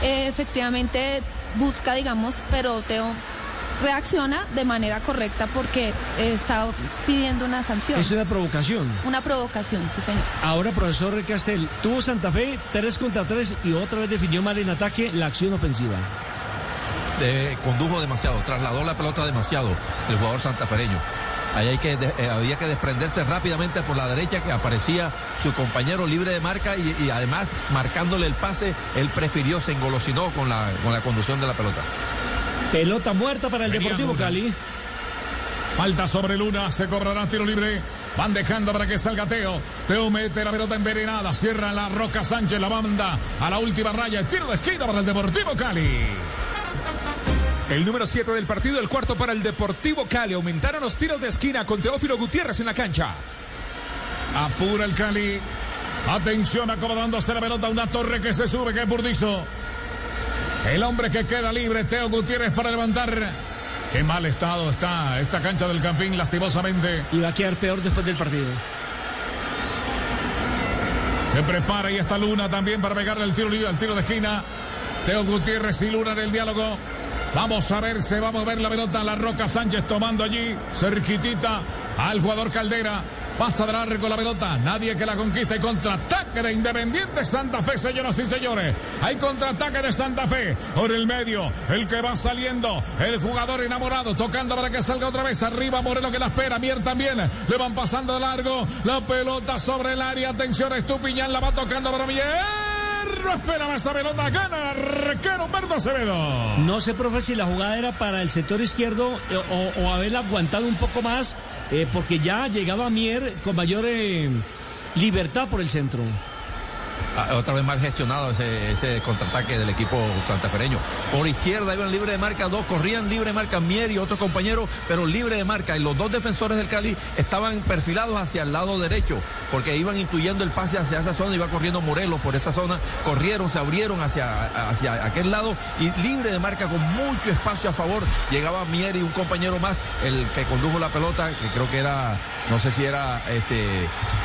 Eh, efectivamente busca, digamos, pero Teo reacciona de manera correcta porque eh, está pidiendo una sanción. Es una provocación. Una provocación, sí, señor. Ahora, profesor Castel, tuvo Santa Fe 3 contra 3 y otra vez definió mal en ataque la acción ofensiva. Eh, condujo demasiado, trasladó la pelota demasiado el jugador santafereño. Ahí hay que de- eh, había que desprenderse rápidamente por la derecha que aparecía su compañero libre de marca y, y además marcándole el pase, él prefirió, se engolosinó con la, con la conducción de la pelota. Pelota muerta para el Venía Deportivo Luna. Cali. Falta sobre Luna, se cobrará tiro libre. Van dejando para que salga Teo. Teo mete la pelota envenenada, cierra la Roca Sánchez, la banda a la última raya. Tiro de esquina para el Deportivo Cali. El número 7 del partido, el cuarto para el Deportivo Cali. Aumentaron los tiros de esquina con Teófilo Gutiérrez en la cancha. Apura el Cali. Atención, acomodándose la pelota. Una torre que se sube, que es Burdizo. El hombre que queda libre, Teo Gutiérrez para levantar. Qué mal estado está esta cancha del Campín, lastimosamente. Y va a quedar peor después del partido. Se prepara y está Luna también para pegarle el tiro libre, al tiro de esquina. Teo Gutiérrez y Luna en el diálogo. Vamos a ver, se va a mover la pelota. La Roca Sánchez tomando allí, cerquitita al jugador Caldera. Pasa de largo la pelota. Nadie que la conquista. Y contraataque de Independiente Santa Fe, señoras y señores. Hay contraataque de Santa Fe. Por el medio. El que va saliendo. El jugador enamorado. Tocando para que salga otra vez. Arriba Moreno que la espera. Mier también. Le van pasando de largo. La pelota sobre el área. Atención. Estupiñán la va tocando para Mier. No esperaba esa pelota. Gana el arquero Humberto Acevedo. No sé, profe, si la jugada era para el sector izquierdo eh, o, o haberla aguantado un poco más, eh, porque ya llegaba Mier con mayor eh, libertad por el centro. Ah, Otra vez mal gestionado ese, ese contraataque del equipo santafereño. Por izquierda iban libre de marca dos, corrían libre de marca Mier y otro compañero, pero libre de marca. Y los dos defensores del Cali estaban perfilados hacia el lado derecho, porque iban incluyendo el pase hacia esa zona, iba corriendo Morelos por esa zona, corrieron, se abrieron hacia, hacia aquel lado y libre de marca con mucho espacio a favor. Llegaba Mier y un compañero más, el que condujo la pelota, que creo que era, no sé si era este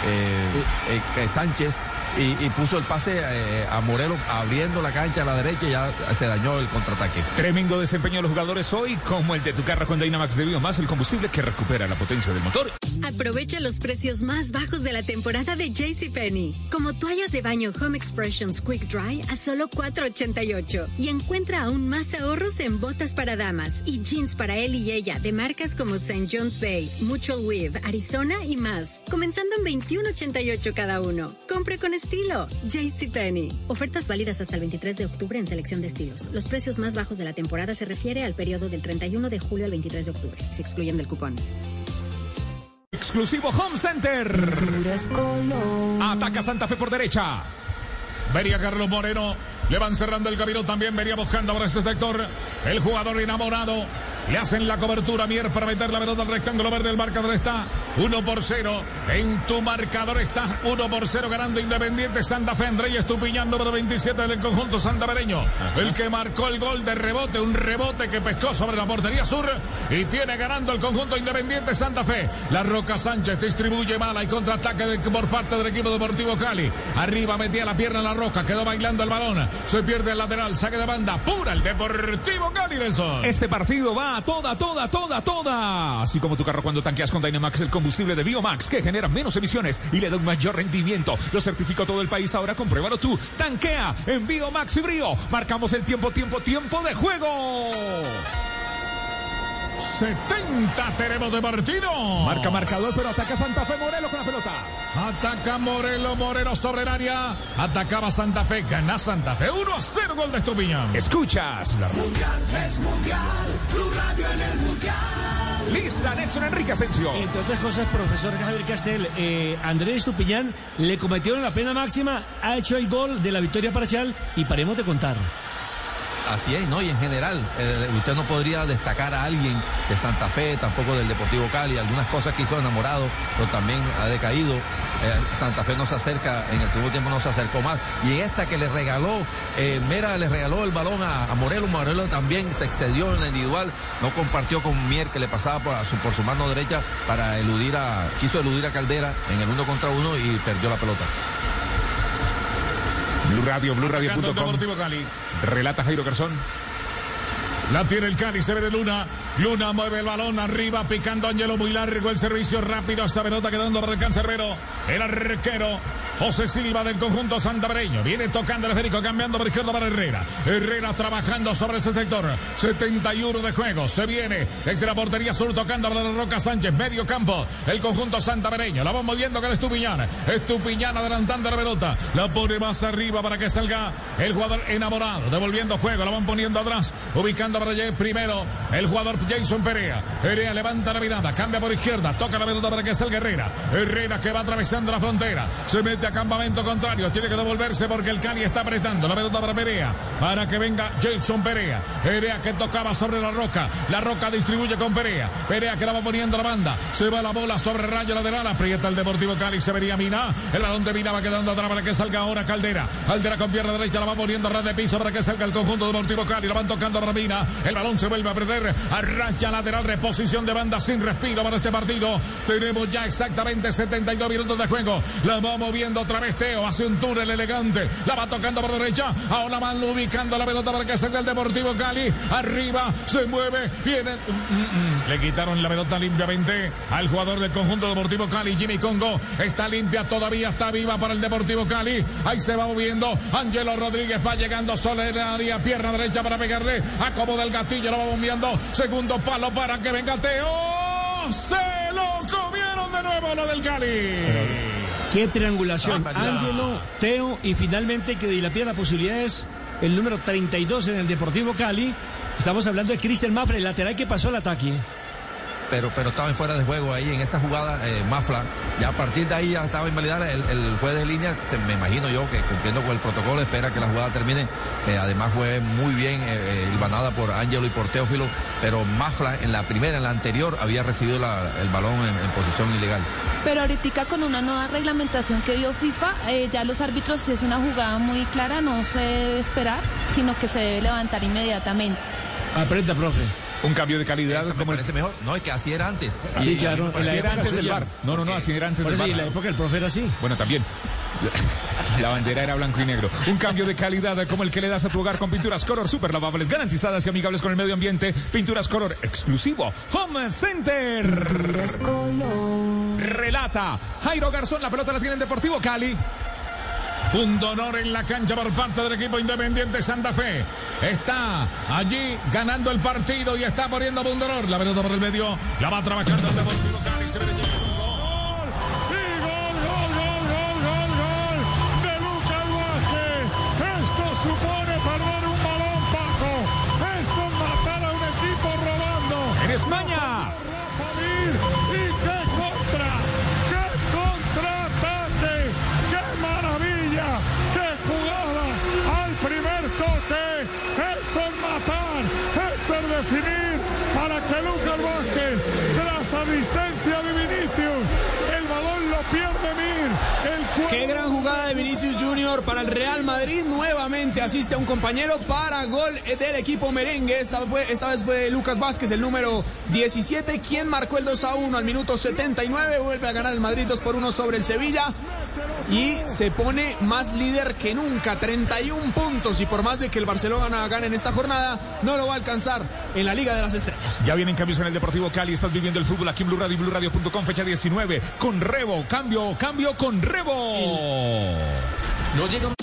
eh, eh, Sánchez y, y puso el pase eh, a Morelos abriendo la cancha a la derecha y ya se dañó el contraataque. Tremendo desempeño de los jugadores hoy, como el de tu carro con Dynamax de más el combustible que recupera la potencia del motor. Aprovecha los precios más bajos de la temporada de JCPenney. Como toallas de baño Home Expressions Quick Dry a solo $4.88. Y encuentra aún más ahorros en botas para damas y jeans para él y ella de marcas como St. John's Bay, Mutual Weave, Arizona y más. Comenzando en $21.88 cada uno. Compre con estilo. JCPenney. Ofertas válidas hasta el 23 de octubre en selección de estilos. Los precios más bajos de la temporada se refiere al periodo del 31 de julio al 23 de octubre. Se excluyen del cupón. Exclusivo Home Center. Ataca Santa Fe por derecha. Vería Carlos Moreno. Le van cerrando el camino también. Venía buscando por ese sector. El jugador enamorado. Le hacen la cobertura a Mier para meter la pelota al rectángulo verde. El marcador está 1 por 0. En tu marcador está 1 por 0 ganando Independiente Santa Fe. Andrés Estupiñán, número 27 del conjunto santavereño. El que marcó el gol de rebote. Un rebote que pescó sobre la portería sur. Y tiene ganando el conjunto Independiente Santa Fe. La Roca Sánchez distribuye mala y contraataque por parte del equipo deportivo Cali. Arriba metía la pierna en la Roca. Quedó bailando el balón. Se pierde el lateral. Saque de banda. Pura el deportivo Cali, Nelson. Este partido va toda, toda, toda, toda. Así como tu carro cuando tanqueas con Dynamax el combustible de Biomax que genera menos emisiones y le da un mayor rendimiento. Lo certificó todo el país. Ahora compruébalo tú. Tanquea en Biomax y Brío. Marcamos el tiempo, tiempo, tiempo de juego. 70 tenemos de partido. Marca marcador, pero ataca Santa Fe Morelos con la pelota. Ataca Morelo, Moreno sobre el área. Atacaba Santa Fe, gana Santa Fe. 1 a 0 gol de Estupiñán. Escuchas. La... Mundial es mundial. Blue Radio en el mundial. Lista Nelson Enrique Asensio. Entre otras cosas, profesor Javier Castel, eh, Andrés Estupiñán le cometieron la pena máxima, ha hecho el gol de la victoria parcial y paremos de contar. Así es, ¿no? Y en general, eh, usted no podría destacar a alguien de Santa Fe, tampoco del Deportivo Cali, algunas cosas que hizo enamorado, pero también ha decaído. Eh, Santa Fe no se acerca, en el segundo tiempo no se acercó más. Y esta que le regaló, eh, Mera le regaló el balón a, a Morelos también se excedió en la individual, no compartió con Mier que le pasaba por su, por su mano derecha para eludir a, quiso eludir a Caldera en el uno contra uno y perdió la pelota. Blue Radio, Blue. Relata Jairo Garzón. La tiene el Cali, se ve de Luna. Luna mueve el balón arriba, picando Angelo muy largo. El servicio rápido hasta pelota quedando para el cancerbero. El arquero José Silva del conjunto santabreño. Viene tocando el esférico, cambiando por izquierda para Herrera. Herrera trabajando sobre ese sector. 71 de juego. Se viene desde la portería sur tocando para Roca Sánchez. Medio campo. El conjunto santabreño. La va moviendo con Estupiñán. Estupiñán adelantando la pelota. La pone más arriba para que salga el jugador enamorado. Devolviendo juego. La van poniendo atrás. Ubicando para primero el jugador Jason Perea. Perea levanta la mirada. Cambia por izquierda. Toca la pelota para que salga Herrera. Herrera que va atravesando la frontera. Se mete a campamento contrario. Tiene que devolverse porque el Cali está apretando. La pelota para Perea. Para que venga Jason Perea. Perea que tocaba sobre la roca. La roca distribuye con Perea. Perea que la va poniendo la banda. Se va la bola sobre rayo lateral. Aprieta el Deportivo Cali. Se vería Mina. El balón de Mina va quedando atrás para que salga ahora Caldera. Caldera con pierna derecha. La va poniendo a de piso para que salga el conjunto Deportivo Cali. La van tocando para. El balón se vuelve a perder. Arrancha lateral, reposición de banda sin respiro para este partido. Tenemos ya exactamente 72 minutos de juego. La va moviendo otra vez Teo. Hace un túnel elegante. La va tocando por derecha. Ahora van ubicando la pelota para que salga el Deportivo Cali. Arriba se mueve. Viene. Mm, mm, mm. Le quitaron la pelota limpiamente al jugador del conjunto Deportivo Cali. Jimmy Congo está limpia todavía. Está viva para el Deportivo Cali. Ahí se va moviendo. Angelo Rodríguez va llegando solo en la área. Pierna derecha para pegarle. Acomoda el gatillo. Lo va bombeando. Segundo palo para que venga Teo. Se lo comieron de nuevo lo del Cali. Qué triangulación. Ángelo, Teo y finalmente que dilapida la posibilidad es el número 32 en el Deportivo Cali. Estamos hablando de Cristian Mafra, el lateral que pasó al ataque pero, pero estaba en fuera de juego ahí en esa jugada, eh, Mafla. Ya a partir de ahí ya estaba invalidada. El, el juez de línea, me imagino yo que cumpliendo con el protocolo, espera que la jugada termine. además fue muy bien eh, eh ilvanada por Ángelo y por Teófilo, pero Mafla en la primera, en la anterior, había recibido el balón en, posición ilegal. Pero ahorita con una nueva reglamentación que dio FIFA, eh, ya los árbitros, si es una jugada muy clara, no se debe esperar, sino que se debe levantar inmediatamente. Aprenda, profe. Un cambio de calidad. Eso me parece mejor. No, es que así era antes. Sí, claro. era antes del bar. No, no, no, así era antes del bar. en la época el profe era así. Bueno, también. La bandera era blanco y negro. Un cambio de calidad como el que le das a tu hogar con pinturas color super lavables, garantizadas y amigables con el medio ambiente. Pinturas color exclusivo. Home Center. Relata Jairo Garzón. La pelota la tiene el Deportivo Cali. Punto honor en la cancha por parte del equipo independiente Santa Fe. Está allí ganando el partido y está poniendo punto honor. La pelota por el medio. La va trabajando el Deportivo Cali. Se definir para que Lucas Vázquez, tras asistencia de Vinicius, el balón lo pierde Mir. El Qué gran jugada de Vinicius Junior para el Real Madrid. Nuevamente asiste a un compañero para gol del equipo merengue. Esta, fue, esta vez fue Lucas Vázquez, el número 17, quien marcó el 2 a 1 al minuto 79. Vuelve a ganar el Madrid 2 por 1 sobre el Sevilla y se pone más líder que nunca, 31 puntos y por más de que el Barcelona gane en esta jornada, no lo va a alcanzar en la Liga de las Estrellas. Ya vienen cambios en el Deportivo Cali, estás viviendo el fútbol aquí en Blue fecha 19, con Rebo, cambio, cambio con Rebo. No llega...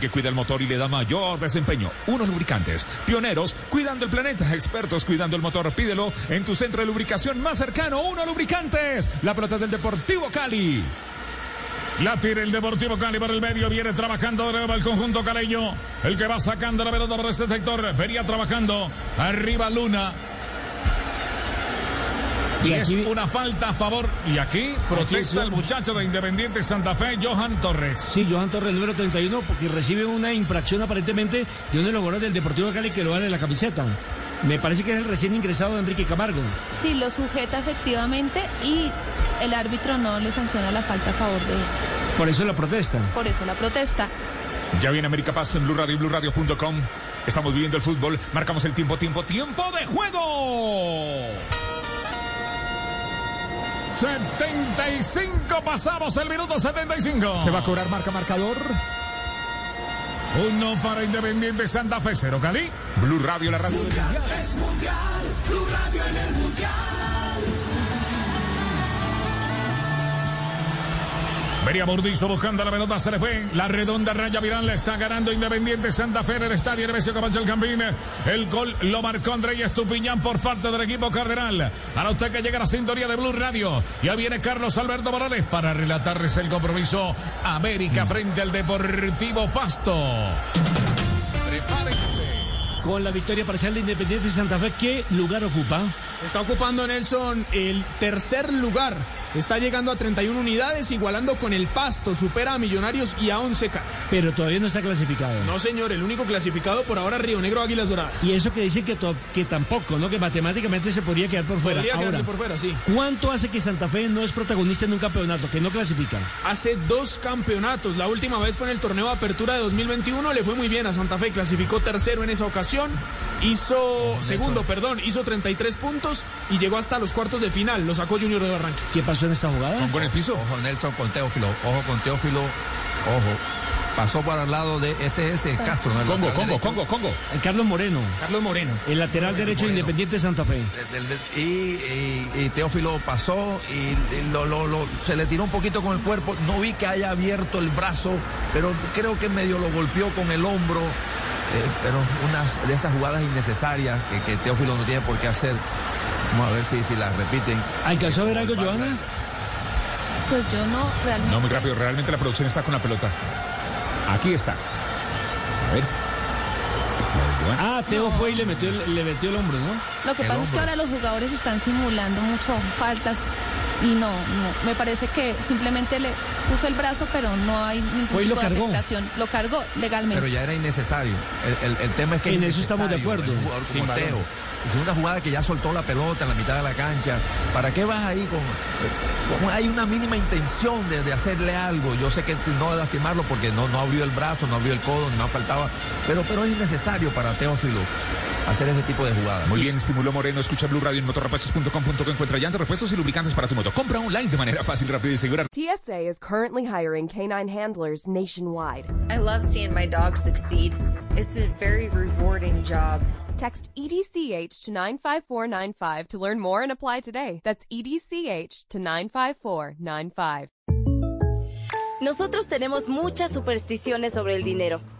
que cuida el motor y le da mayor desempeño. Unos lubricantes, pioneros, cuidando el planeta, expertos cuidando el motor. Pídelo en tu centro de lubricación más cercano. Uno lubricantes, la pelota del Deportivo Cali. La tira el Deportivo Cali por el medio. Viene trabajando de el conjunto caleño. El que va sacando la pelota por este sector. Venía trabajando. Arriba Luna. Y, es una falta a favor. Y aquí protesta el muchacho de Independiente Santa Fe, Johan Torres. Sí, Johan Torres, número 31, porque recibe una infracción aparentemente de uno de los jugadores del Deportivo Cali que lo vale la camiseta. Me parece que es el recién ingresado de Enrique Camargo. Sí, lo sujeta efectivamente y el árbitro no le sanciona la falta a favor de él. Por eso la protesta. Por eso la protesta. Ya viene América Pasto en Blue Radio y BlueRadio.com. Estamos viviendo el fútbol. Marcamos el tiempo, tiempo, tiempo de juego. 75 pasamos el minuto 75. Se va a cobrar marca marcador. Uno para Independiente Santa Fe, cero Cali. Blue Radio, la radio mundial, Es mundial, Blue Radio en el mundial. Vería Burdizo buscando la pelota, se le fue. La redonda raya viral le está ganando Independiente Santa Fe en el estadio Hermesio Camacho el Campín. El gol lo marcó Andrés Estupiñán por parte del equipo cardenal. Ahora usted que llega a la sintonía de Blue Radio. Ya viene Carlos Alberto Morales para relatarles el compromiso. América frente al Deportivo Pasto. Prepárense. Con la victoria parcial de Independiente Santa Fe, ¿qué lugar ocupa? Está ocupando Nelson el tercer lugar. Está llegando a 31 unidades, igualando con el Pasto, supera a Millonarios y a 11 Caldas. Pero todavía no está clasificado. No, señor, el único clasificado por ahora Río Negro Águilas Doradas. Y eso que dicen que, tampoco, ¿no? Que matemáticamente se podría quedar por fuera. Podría Ahora, quedarse por fuera, sí. ¿Cuánto hace que Santa Fe no es protagonista en un campeonato, que no clasifica? Hace dos campeonatos. La última vez fue en el torneo de apertura de 2021. Le fue muy bien a Santa Fe. Clasificó tercero en esa ocasión. Hizo, segundo, perdón, hizo 33 puntos y llegó hasta los cuartos de final. Lo sacó Junior de Barranquilla. ¿Qué pasó en esta jugada? Con el piso. Ojo Nelson con Teófilo, ojo con Teófilo, ojo. Pasó por al lado de este es ese Castro, ¿no? El Congo, Congo, derecho. Congo, Congo. El Carlos Moreno. Carlos Moreno. El lateral derecho de Independiente Santa Fe. Del- del- y, y- y Teófilo pasó y, y lo, lo- lo- se le tiró un poquito con el cuerpo. No vi que haya abierto el brazo, pero creo que medio lo golpeó con el hombro. Eh, pero una de esas jugadas innecesarias que, que Teófilo no tiene por qué hacer. Vamos a ver si, si las repiten. ¿Alcanzó a ver algo, Joana? Pues yo no, realmente. No, muy rápido. Realmente la producción está con la pelota. Aquí está. A ver. Ah, Teo fue y le metió, el, le metió el hombro, ¿no? Lo que El pasa es que ahora los jugadores están simulando mucho faltas y no, no, me parece que simplemente le puso el brazo, pero no hay ningún Fue y tipo lo de cargó. afectación. Lo cargó legalmente. Pero ya era innecesario. El, el- el tema es que es En eso estamos de acuerdo. Un jugador como. Teo. Es una jugada que ya soltó la pelota en la mitad de la cancha. ¿Para qué vas ahí con, con- hay una mínima intención de, de hacerle algo? Yo sé que no de lastimarlo porque no, no abrió el brazo, no abrió el codo, no faltaba. Pero, pero es innecesario para Teófilo hacer ese tipo de jugadas. Muy bien, simuló Moreno. Escucha Blue Radio en motorrepuestos.com.co. Encuentra llantas, repuestos y lubricantes para tu moto. Compra online de manera fácil, rápida y segura. TSA is currently hiring canine handlers nationwide. I love seeing my dog succeed. It's a very rewarding job. Text EDCH to 95495 to learn more and apply today. That's EDCH to 95495. Nosotros tenemos muchas supersticiones sobre el dinero.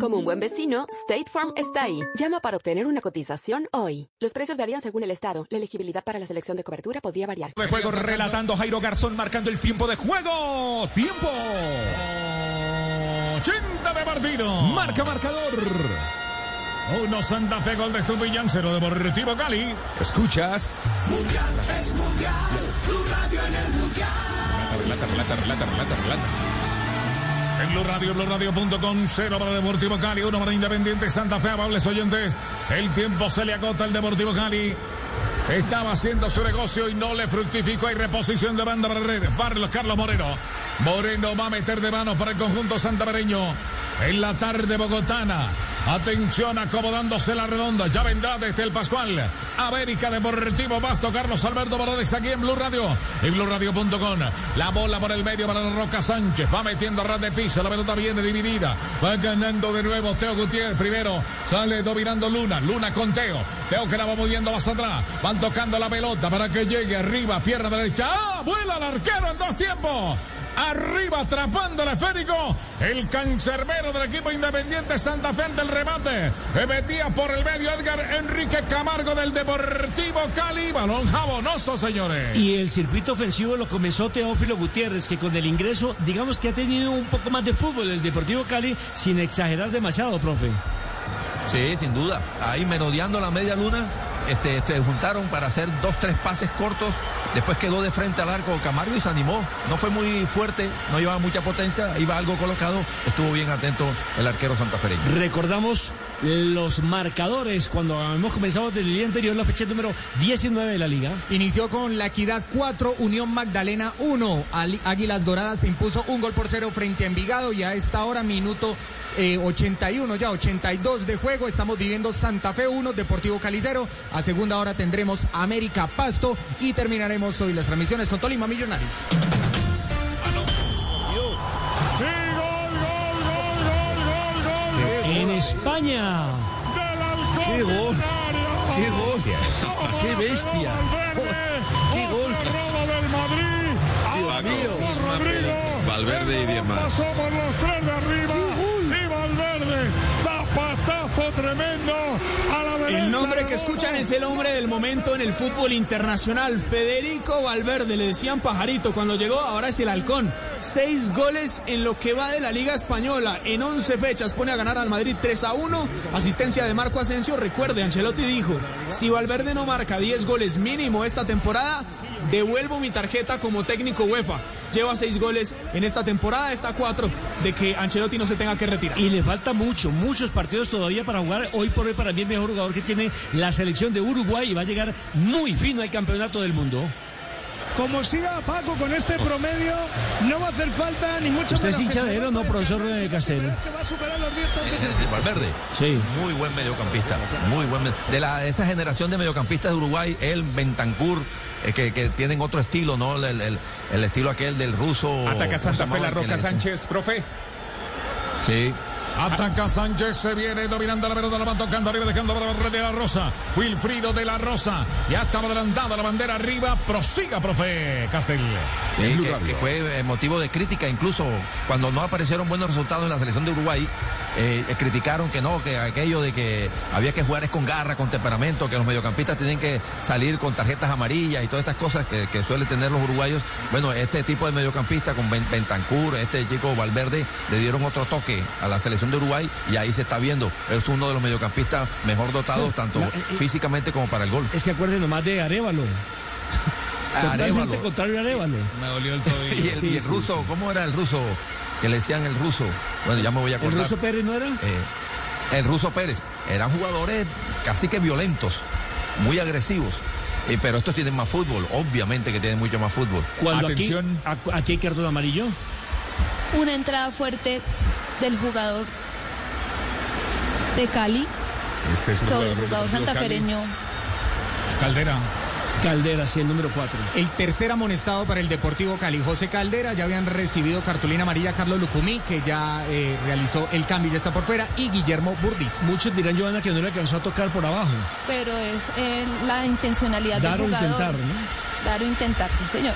Como un buen vecino, State Farm está ahí. Llama para obtener una cotización hoy. Los precios varían según el estado. La elegibilidad para la selección de cobertura podría variar. De juego relatando Jairo Garzón marcando el tiempo de juego. Tiempo. 80 de partido. Marca marcador. Uno Santa Fe, gol de Estupiñán, cero Deportivo Cali. Escuchas. Mundial es mundial. Blue Radio en el mundial. Relata, relata, relata, relata, relata. En Blue Radio, BlueRadio.com, cero para Deportivo Cali, uno para Independiente Santa Fe, amables oyentes. El tiempo se le agota al Deportivo Cali. Estaba haciendo su negocio y no le fructificó. Hay reposición de banda para para Carlos Moreno. Moreno va a meter de manos para el conjunto santamereño. En la tarde bogotana. Atención acomodándose la redonda. Ya vendrá desde el Pascual. América Deportivo Basto. Carlos Alberto Morales aquí en Blue Radio y BlueRadio.com. La bola por el medio para la Roca Sánchez. Va metiendo a ras de piso. La pelota viene dividida. Va ganando de nuevo Teo Gutiérrez. Primero sale dominando Luna. Luna con Teo. Teo que la va moviendo más atrás. Van tocando la pelota para que llegue arriba. Pierna derecha. ¡Ah! Vuela el arquero en dos tiempos. Arriba atrapando el esférico. El cancerbero del equipo independiente Santa Fe del remate. Se metía por el medio Edgar Enrique Camargo del Deportivo Cali. Balón jabonoso, señores. Y el circuito ofensivo lo comenzó Teófilo Gutiérrez, que con el ingreso, digamos que ha tenido un poco más de fútbol el Deportivo Cali, sin exagerar demasiado, profe. Sí, sin duda. Ahí merodeando la media luna, este, este, juntaron para hacer dos, tres pases cortos. Después quedó de frente al arco Camargo y se animó. No fue muy fuerte, no llevaba mucha potencia, iba algo colocado. Estuvo bien atento el arquero santafereño. Recordamos los marcadores cuando hemos comenzado desde el día anterior, la fecha número 19 de la liga. Inició con la Equidad 4, Unión Magdalena 1. Ali- Águilas Doradas se impuso un gol por cero frente a Envigado y a esta hora, minuto eh, 81, ya 82 de juego. Estamos viviendo Santa Fe 1, Deportivo Calicero. A segunda hora tendremos América Pasto y terminaremos hoy las transmisiones con Tolima Millonarios. En España. ¡Qué gol! ¡Qué gol! ¡Qué bestia! ¡Qué gol! del Madrid! Dios mío. Rodrigo. Valverde y diez más. Pasó por los tres de arriba. Valverde tremendo a la derecha. El nombre que escuchan es el hombre del momento en el fútbol internacional, Federico Valverde. Le decían pajarito cuando llegó, ahora es el halcón. Seis goles en lo que va de la Liga Española. En 11 fechas pone a ganar al Madrid 3 a 1. Asistencia de Marco Asensio. Recuerde, Ancelotti dijo, si Valverde no marca 10 goles mínimo esta temporada, devuelvo mi tarjeta como técnico UEFA. Lleva seis goles en esta temporada, está cuatro de que Ancelotti no se tenga que retirar. Y le falta mucho, muchos partidos todavía para jugar. Hoy por hoy para mí el mejor jugador que tiene la selección de Uruguay y va a llegar muy fino al campeonato del mundo. Como siga Paco con este promedio, no va a hacer falta ni mucho ¿Usted es menos hincha de él o no, profesor de Castel? que va a superar los 10 tantos. Valverde. Sí. Muy buen mediocampista. Muy buen. De la, esa generación de mediocampistas de Uruguay, él, Bentancur, eh, que, que tienen otro estilo, ¿no? El, el- el estilo aquel del ruso. Ataca ¿cómo se Santa Fe, la el Roca? Sánchez, profe. Sí. Ataca Sánchez, se viene dominando la pelota, la va tocando arriba, dejando para la de la Rosa. Wilfrido de la Rosa. Ya estaba adelantada la bandera arriba. Prosiga, profe Castel. Sí, que, que fue motivo de crítica, incluso cuando no aparecieron buenos resultados en la selección de Uruguay, eh, criticaron que no, que aquello de que había que jugar es con garra, con temperamento, que los mediocampistas tienen que salir con tarjetas amarillas y todas estas cosas que, que suelen tener los uruguayos. Bueno, este tipo de mediocampista con Ben- Bentancur, este chico Valverde, le dieron otro toque a la selección de Uruguay y ahí se está viendo. Es uno de los mediocampistas mejor dotados, tanto la- eh, eh, físicamente como para el gol. Que acuerden nomás de Arevalo. Arévalo. contrario a Arevalo. Me dolió el tobillo. Y el, y el ruso, ¿cómo era el ruso? Que le decían el ruso. Bueno, ya me voy a ¿El acordar. ruso Pérez no era? Eh, el ruso Pérez. Eran jugadores casi que violentos, muy agresivos. Eh, pero estos tienen más fútbol, obviamente que tienen mucho más fútbol. Cuando aquí, Atención. ac- aquí hay cartón amarillo. Una entrada fuerte del jugador de Cali Este es el sobre el jugador santafereño. Caldera. Caldera, sí, el número 4. El tercer amonestado para el Deportivo Cali, José Caldera, ya habían recibido cartulina amarilla Carlos Lucumí, que ya eh, realizó el cambio y ya está por fuera, y Guillermo Burdis. Muchos dirán, Joana, que no le alcanzó a tocar por abajo. Pero es eh, la intencionalidad Dar del o jugador. intentar, ¿no? Dar o intentar, sí, señor.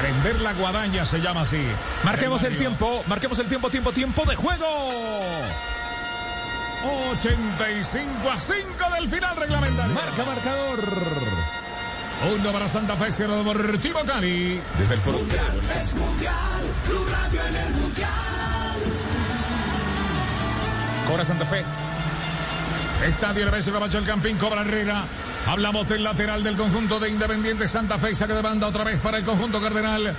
Prender la guadaña se llama así. Marquemos el tiempo, marquemos el tiempo, tiempo, tiempo de juego. 85 a 5 del final reglamentario. Marca marcador. Uno para Santa Fe, Sierra Deportivo Cali. Desde el foro. Es mundial, Blue Radio en el mundial. Cobra Santa Fe. Estadio Camacho el Campín, cobra Herrera. Hablamos del lateral del conjunto de Independiente Santa Fe, saque de banda otra vez para el conjunto cardenal.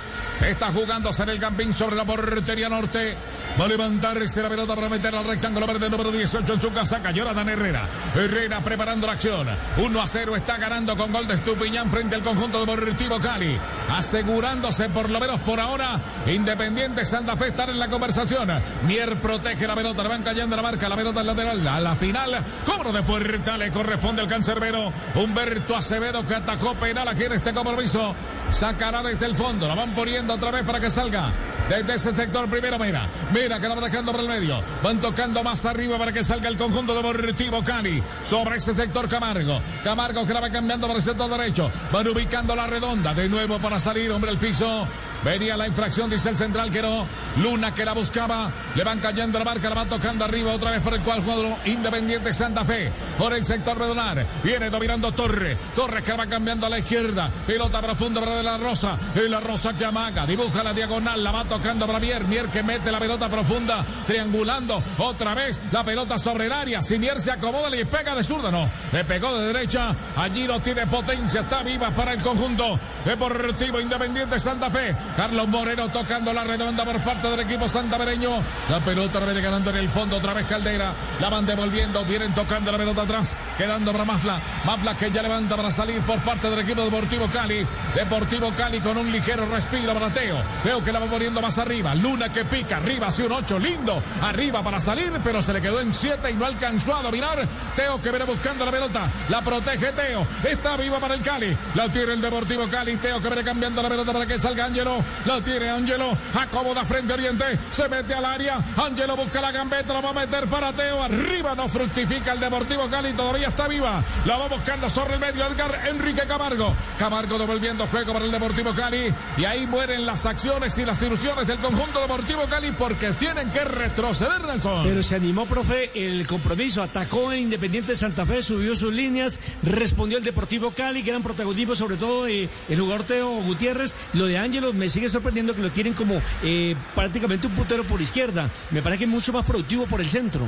Está jugándose en el Campín sobre la portería norte. Va a levantarse la pelota para meter al rectángulo verde número 18 en su casaca. Jonathan Herrera. Herrera preparando la acción. 1 a 0 está ganando con gol de Estupiñán frente al conjunto deportivo Cali. Asegurándose por lo menos por ahora. Independiente Santa Fe estar en la conversación. Mier protege la pelota. Le van cayendo la marca. La pelota lateral. A la final. Cobro de puerta. Le corresponde al cancerbero. Humberto Acevedo que atacó penal aquí en este compromiso. Sacará desde el fondo. La van poniendo otra vez para que salga. Desde ese sector primero, mira. Mira que la va dejando por el medio. Van tocando más arriba para que salga el conjunto deportivo Cali. Sobre ese sector Camargo. Camargo que la va cambiando para el sector derecho. Van ubicando la redonda. De nuevo para salir, hombre, el piso. Venía la infracción, dice el central que no. Luna que la buscaba. Le van cayendo la marca, la va tocando arriba otra vez por el cual Independiente Santa Fe. Por el sector medular. Viene dominando Torre. Torre que va cambiando a la izquierda. Pelota profunda para De la Rosa. De la Rosa que amaga. Dibuja la diagonal. La va tocando para Mier. Mier que mete la pelota profunda. Triangulando otra vez la pelota sobre el área. Si Mier se acomoda, le pega de zurda. No. Le pegó de derecha. Allí no tiene potencia. Está viva para el conjunto Deportivo Independiente Santa Fe. Carlos Moreno tocando la redonda por parte del equipo santavereño. La pelota viene ganando en el fondo otra vez Caldera. La van devolviendo. Vienen tocando la pelota atrás. Quedando para Mafla. Mafla que ya levanta para salir por parte del equipo Deportivo Cali. Deportivo Cali con un ligero respiro para Teo. Teo que la va poniendo más arriba. Luna que pica. Arriba hacia un 8. Lindo. Arriba para salir. Pero se le quedó en 7 y no alcanzó a dominar. Teo que viene buscando la pelota. La protege Teo. Está viva para el Cali. La tiene el Deportivo Cali. Teo que viene cambiando la pelota para que salga Ángelo. La tiene Angelo. Acomoda frente a Oriente. Se mete al área. Angelo busca la gambeta. La va a meter para Teo. Arriba no fructifica el Deportivo Cali. Todavía está viva. La va buscando sobre el medio Edgar Enrique Camargo. Camargo devolviendo juego para el Deportivo Cali. Y ahí mueren las acciones y las ilusiones del conjunto Deportivo Cali porque tienen que retroceder, Nelson. Pero se animó, profe, el compromiso. Atacó en Independiente de Santa Fe, subió sus líneas, respondió el Deportivo Cali, gran protagonismo, sobre todo eh, el jugador Teo Gutiérrez. Lo de Ángelo me sigue sorprendiendo que lo tienen como eh, prácticamente un puntero por izquierda. Me parece que es mucho más productivo por el centro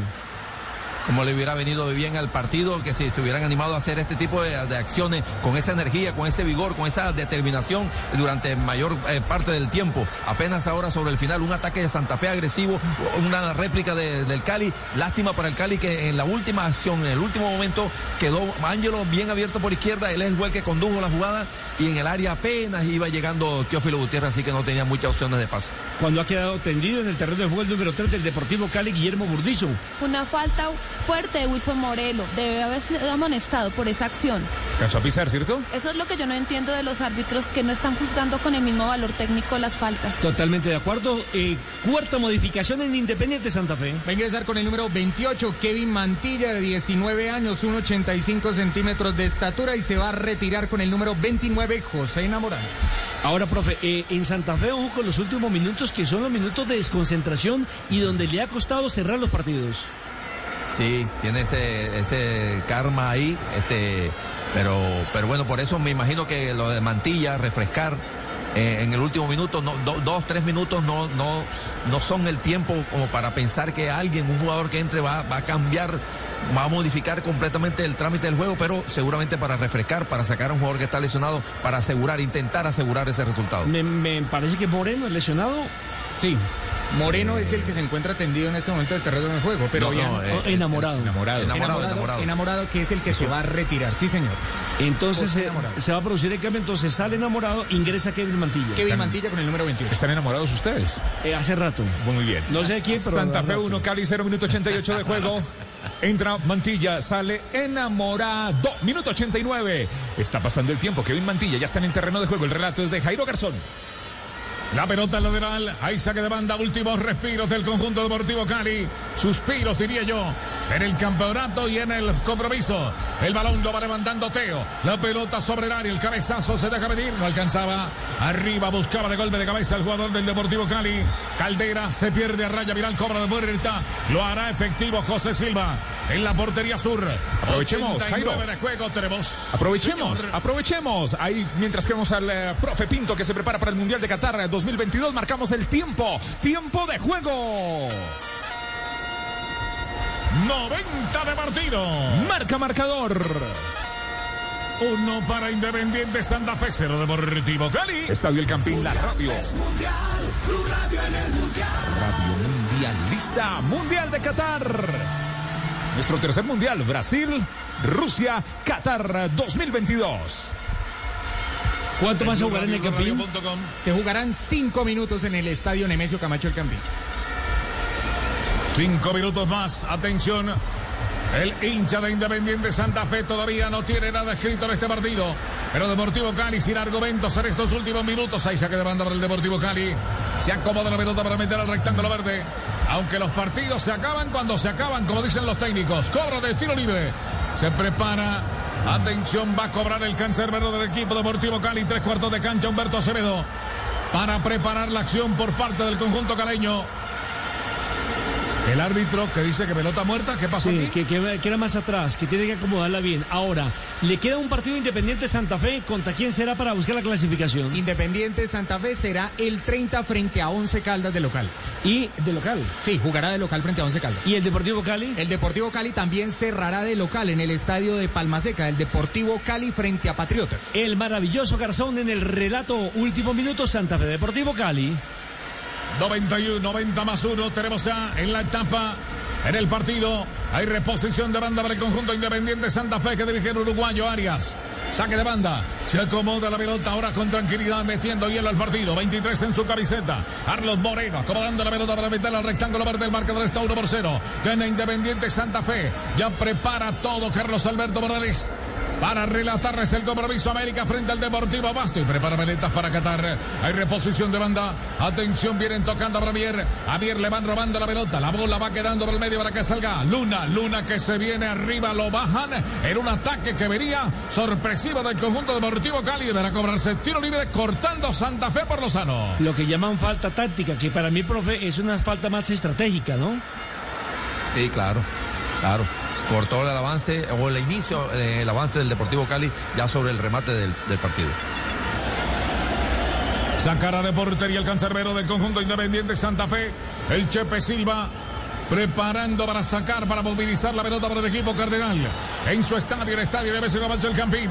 como le hubiera venido bien al partido, que si estuvieran animados a hacer este tipo de, acciones con esa energía, con ese vigor, con esa determinación durante mayor eh, parte del tiempo. Apenas ahora sobre el final, un ataque de Santa Fe agresivo, una réplica del Cali. Lástima para el Cali que en la última acción, en el último momento, quedó Ángelo bien abierto por izquierda. Él es el que condujo la jugada y en el área apenas iba llegando Teófilo Gutiérrez, así que no tenía muchas opciones de pase. Cuando ha quedado tendido en el terreno de juego el número 3 del Deportivo Cali, Guillermo Burdizo. Una falta fuerte de Wilson Morelo. Debe haber sido amonestado por esa acción. ¿Caso a pisar, cierto? Eso es lo que yo no entiendo de los árbitros que no están juzgando con el mismo valor técnico las faltas. Totalmente de acuerdo. Eh, cuarta modificación en Independiente Santa Fe. Va a ingresar con el número 28, Kevin Mantilla, de 19 años, 1,85 centímetros de estatura y se va a retirar con el número 29, José Enamorado. Ahora, profe, eh, en Santa Fe, ojo con los últimos minutos que son los minutos de desconcentración y donde le ha costado cerrar los partidos. Sí, tiene ese, ese karma ahí, este, pero, pero bueno, por eso me imagino que lo de Mantilla, refrescar eh, en el último minuto, no, dos, tres minutos no, no, no son el tiempo como para pensar que alguien, un jugador que entre va, va a cambiar, va a modificar completamente el trámite del juego, pero seguramente para refrescar, para sacar a un jugador que está lesionado, para asegurar, intentar asegurar ese resultado. Me, me parece que Moreno es lesionado. Sí, Moreno es el que se encuentra tendido en este momento del terreno del juego, pero eh, eh, enamorado. enamorado. Enamorado, enamorado. que es el que se va a retirar, sí señor. Entonces se, va a producir el cambio, entonces sale enamorado, ingresa Kevin Mantilla. Kevin Mantilla con el número 21. ¿Están enamorados ustedes? Eh, hace rato. Muy bien. No sé quién, pero... Santa Fe 1, Cali 0, minuto 88 de juego. Entra Mantilla, sale enamorado. Minuto 89. Está pasando el tiempo. Kevin Mantilla ya está en el terreno de juego. El relato es de Jairo Garzón. La pelota lateral, ahí saque de banda, últimos respiros del conjunto deportivo Cali. Suspiros, diría yo, en el campeonato y en el compromiso. El balón lo va levantando Teo. La pelota sobre el área, el cabezazo se deja venir, no alcanzaba. Arriba buscaba de golpe de cabeza el jugador del Deportivo Cali. Caldera se pierde a raya, viral, cobra de puerta. Lo hará efectivo José Silva en la portería sur. Aprovechemos, Jairo. De juego tenemos. Aprovechemos, aprovechemos. Ahí, mientras que vemos al eh, profe Pinto que se prepara para el Mundial de Qatar 2022, marcamos el tiempo. Tiempo de juego. 90 de partido. Marca marcador. Uno para Independiente Santa Fe, cero Deportivo Cali. Estadio El Campín, la radio. radio en el mundial. Radio Mundialista, Mundial de Qatar. Nuestro tercer mundial, Brasil, Rusia, Qatar 2022. ¿Cuánto más se jugará en el Campín? Se jugarán cinco minutos en el estadio Nemesio Camacho El Campín. Cinco minutos más. Atención. El hincha de Independiente Santa Fe todavía no tiene nada escrito en este partido. Pero Deportivo Cali sin argumentos en estos últimos minutos. Hay saque de banda para el Deportivo Cali. Se acomoda la pelota para meter al rectángulo verde. Aunque los partidos se acaban cuando se acaban, como dicen los técnicos. Cobro de tiro libre. Se prepara. Atención, va a cobrar el cancerbero del equipo Deportivo Cali. Tres cuartos de cancha, Humberto Acevedo. Para preparar la acción por parte del conjunto caleño. El árbitro que dice que pelota muerta, ¿qué pasó sí, Que, que, era más atrás, que tiene que acomodarla bien. Ahora, le queda un partido Independiente Santa Fe. ¿Contra quién será para buscar la clasificación? Independiente Santa Fe será el 30 frente a 11 Caldas de local. ¿Y de local? Sí, jugará de local frente a 11 Caldas. ¿Y el Deportivo Cali? El Deportivo Cali también cerrará de local en el estadio de Palmaseca. El Deportivo Cali frente a Patriotas. El maravilloso Garzón en el relato último minuto Santa Fe Deportivo Cali. 91, 90 más 1. Tenemos ya en la etapa, en el partido. Hay reposición de banda para el conjunto independiente Santa Fe que dirige el uruguayo Arias. Saque de banda. Se acomoda la pelota ahora con tranquilidad, metiendo hielo al partido. 23 en su camiseta. Arlos Moreno acomodando la pelota para meter al rectángulo verde. El marcador está 1 por 0. Gana Independiente Santa Fe. Ya prepara todo Carlos Alberto Morales. Para relatarles el compromiso América frente al Deportivo Basto y prepara veletas para Qatar. Hay reposición de banda. Atención, vienen tocando a Bramier. Javier le van robando la pelota. La bola va quedando por el medio para que salga Luna. Luna que se viene arriba, lo bajan en un ataque que venía sorpresivo del conjunto deportivo Cali. Deberá cobrarse tiro libre cortando Santa Fe por Lozano. Lo que llaman falta táctica, que para mí, profe, es una falta más estratégica, ¿no? Sí, claro, claro cortó el avance o el inicio del avance del Deportivo Cali ya sobre el remate del, partido. Sacará de portería el cancerbero del conjunto independiente Santa Fe, el Chepe Silva preparando para sacar, para movilizar la pelota para el equipo cardenal. En su estadio, el estadio de Messi el Campín.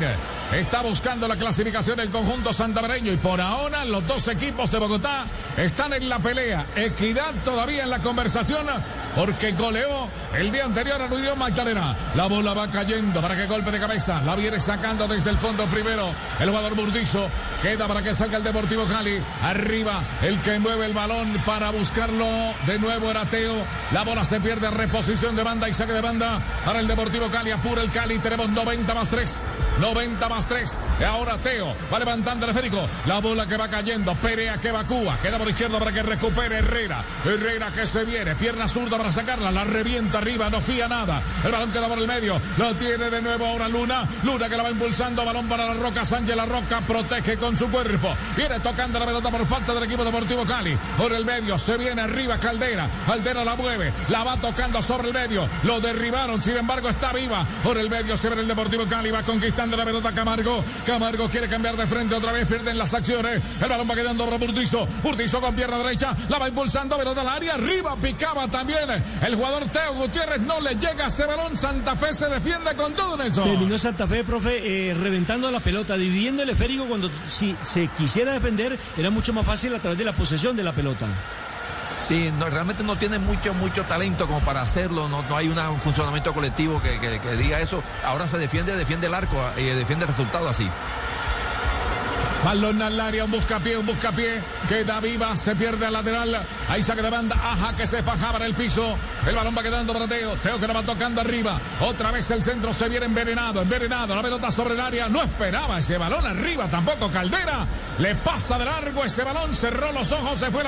Está buscando la clasificación el conjunto santamereño y por ahora los dos equipos de Bogotá están en la pelea. Equidad todavía en la conversación porque goleó el día anterior a Unión Magdalena. La bola va cayendo para que golpe de cabeza. La viene sacando desde el fondo primero el jugador Burdizo. Queda para que salga el Deportivo Cali. Arriba el que mueve el balón para buscarlo. De nuevo era Teo. La bola se pierde. Reposición de banda y saque de banda para el Deportivo Cali. Apura el Cali. Tenemos 90 más 3. 90 más 3. Y ahora Teo va levantando el esférico. La bola que va cayendo. Perea que evacúa. Queda por izquierda para que recupere Herrera. Herrera que se viene. Pierna zurda para sacarla. La revienta arriba. No fía nada. El balón queda por el medio. Lo tiene de nuevo ahora Luna. Luna que la va impulsando. Balón para la Roca. Sánchez la Roca protege con su cuerpo. Viene tocando la pelota por falta del equipo deportivo Cali. Por el medio. Se viene arriba Caldera. Caldera la mueve. La va tocando sobre el medio. Lo derribaron. Sin embargo está viva. Por el medio se ve el deportivo Cali. Va conquistando la pelota Camargo. Camargo quiere cambiar de frente otra vez. Pierden las acciones. El balón va quedando para Burdizo. Burdizo con pierna derecha. La va impulsando. Pelota al área. Arriba picaba también. El jugador Teo Gutiérrez no le llega a ese balón. Santa Fe se defiende con todo eso. Terminó Santa Fe, profe, eh, reventando la pelota, dividiendo el esférico cuando si se quisiera defender era mucho más fácil a través de la posesión de la pelota. Sí, no, realmente no tiene mucho, mucho talento como para hacerlo, no, no hay una, un funcionamiento colectivo que, que, que, diga eso. Ahora se defiende, defiende el arco y defiende el resultado así. Balón al área, un buscapié, un buscapié. Queda viva, se pierde al lateral. Ahí saca de banda. Aja que se fajaba en el piso. El balón va quedando para Teo. Teo que la va tocando arriba. Otra vez el centro se viene envenenado, envenenado. La pelota sobre el área. No esperaba ese balón arriba tampoco. Caldera le pasa de largo ese balón. Cerró los ojos, se fue la.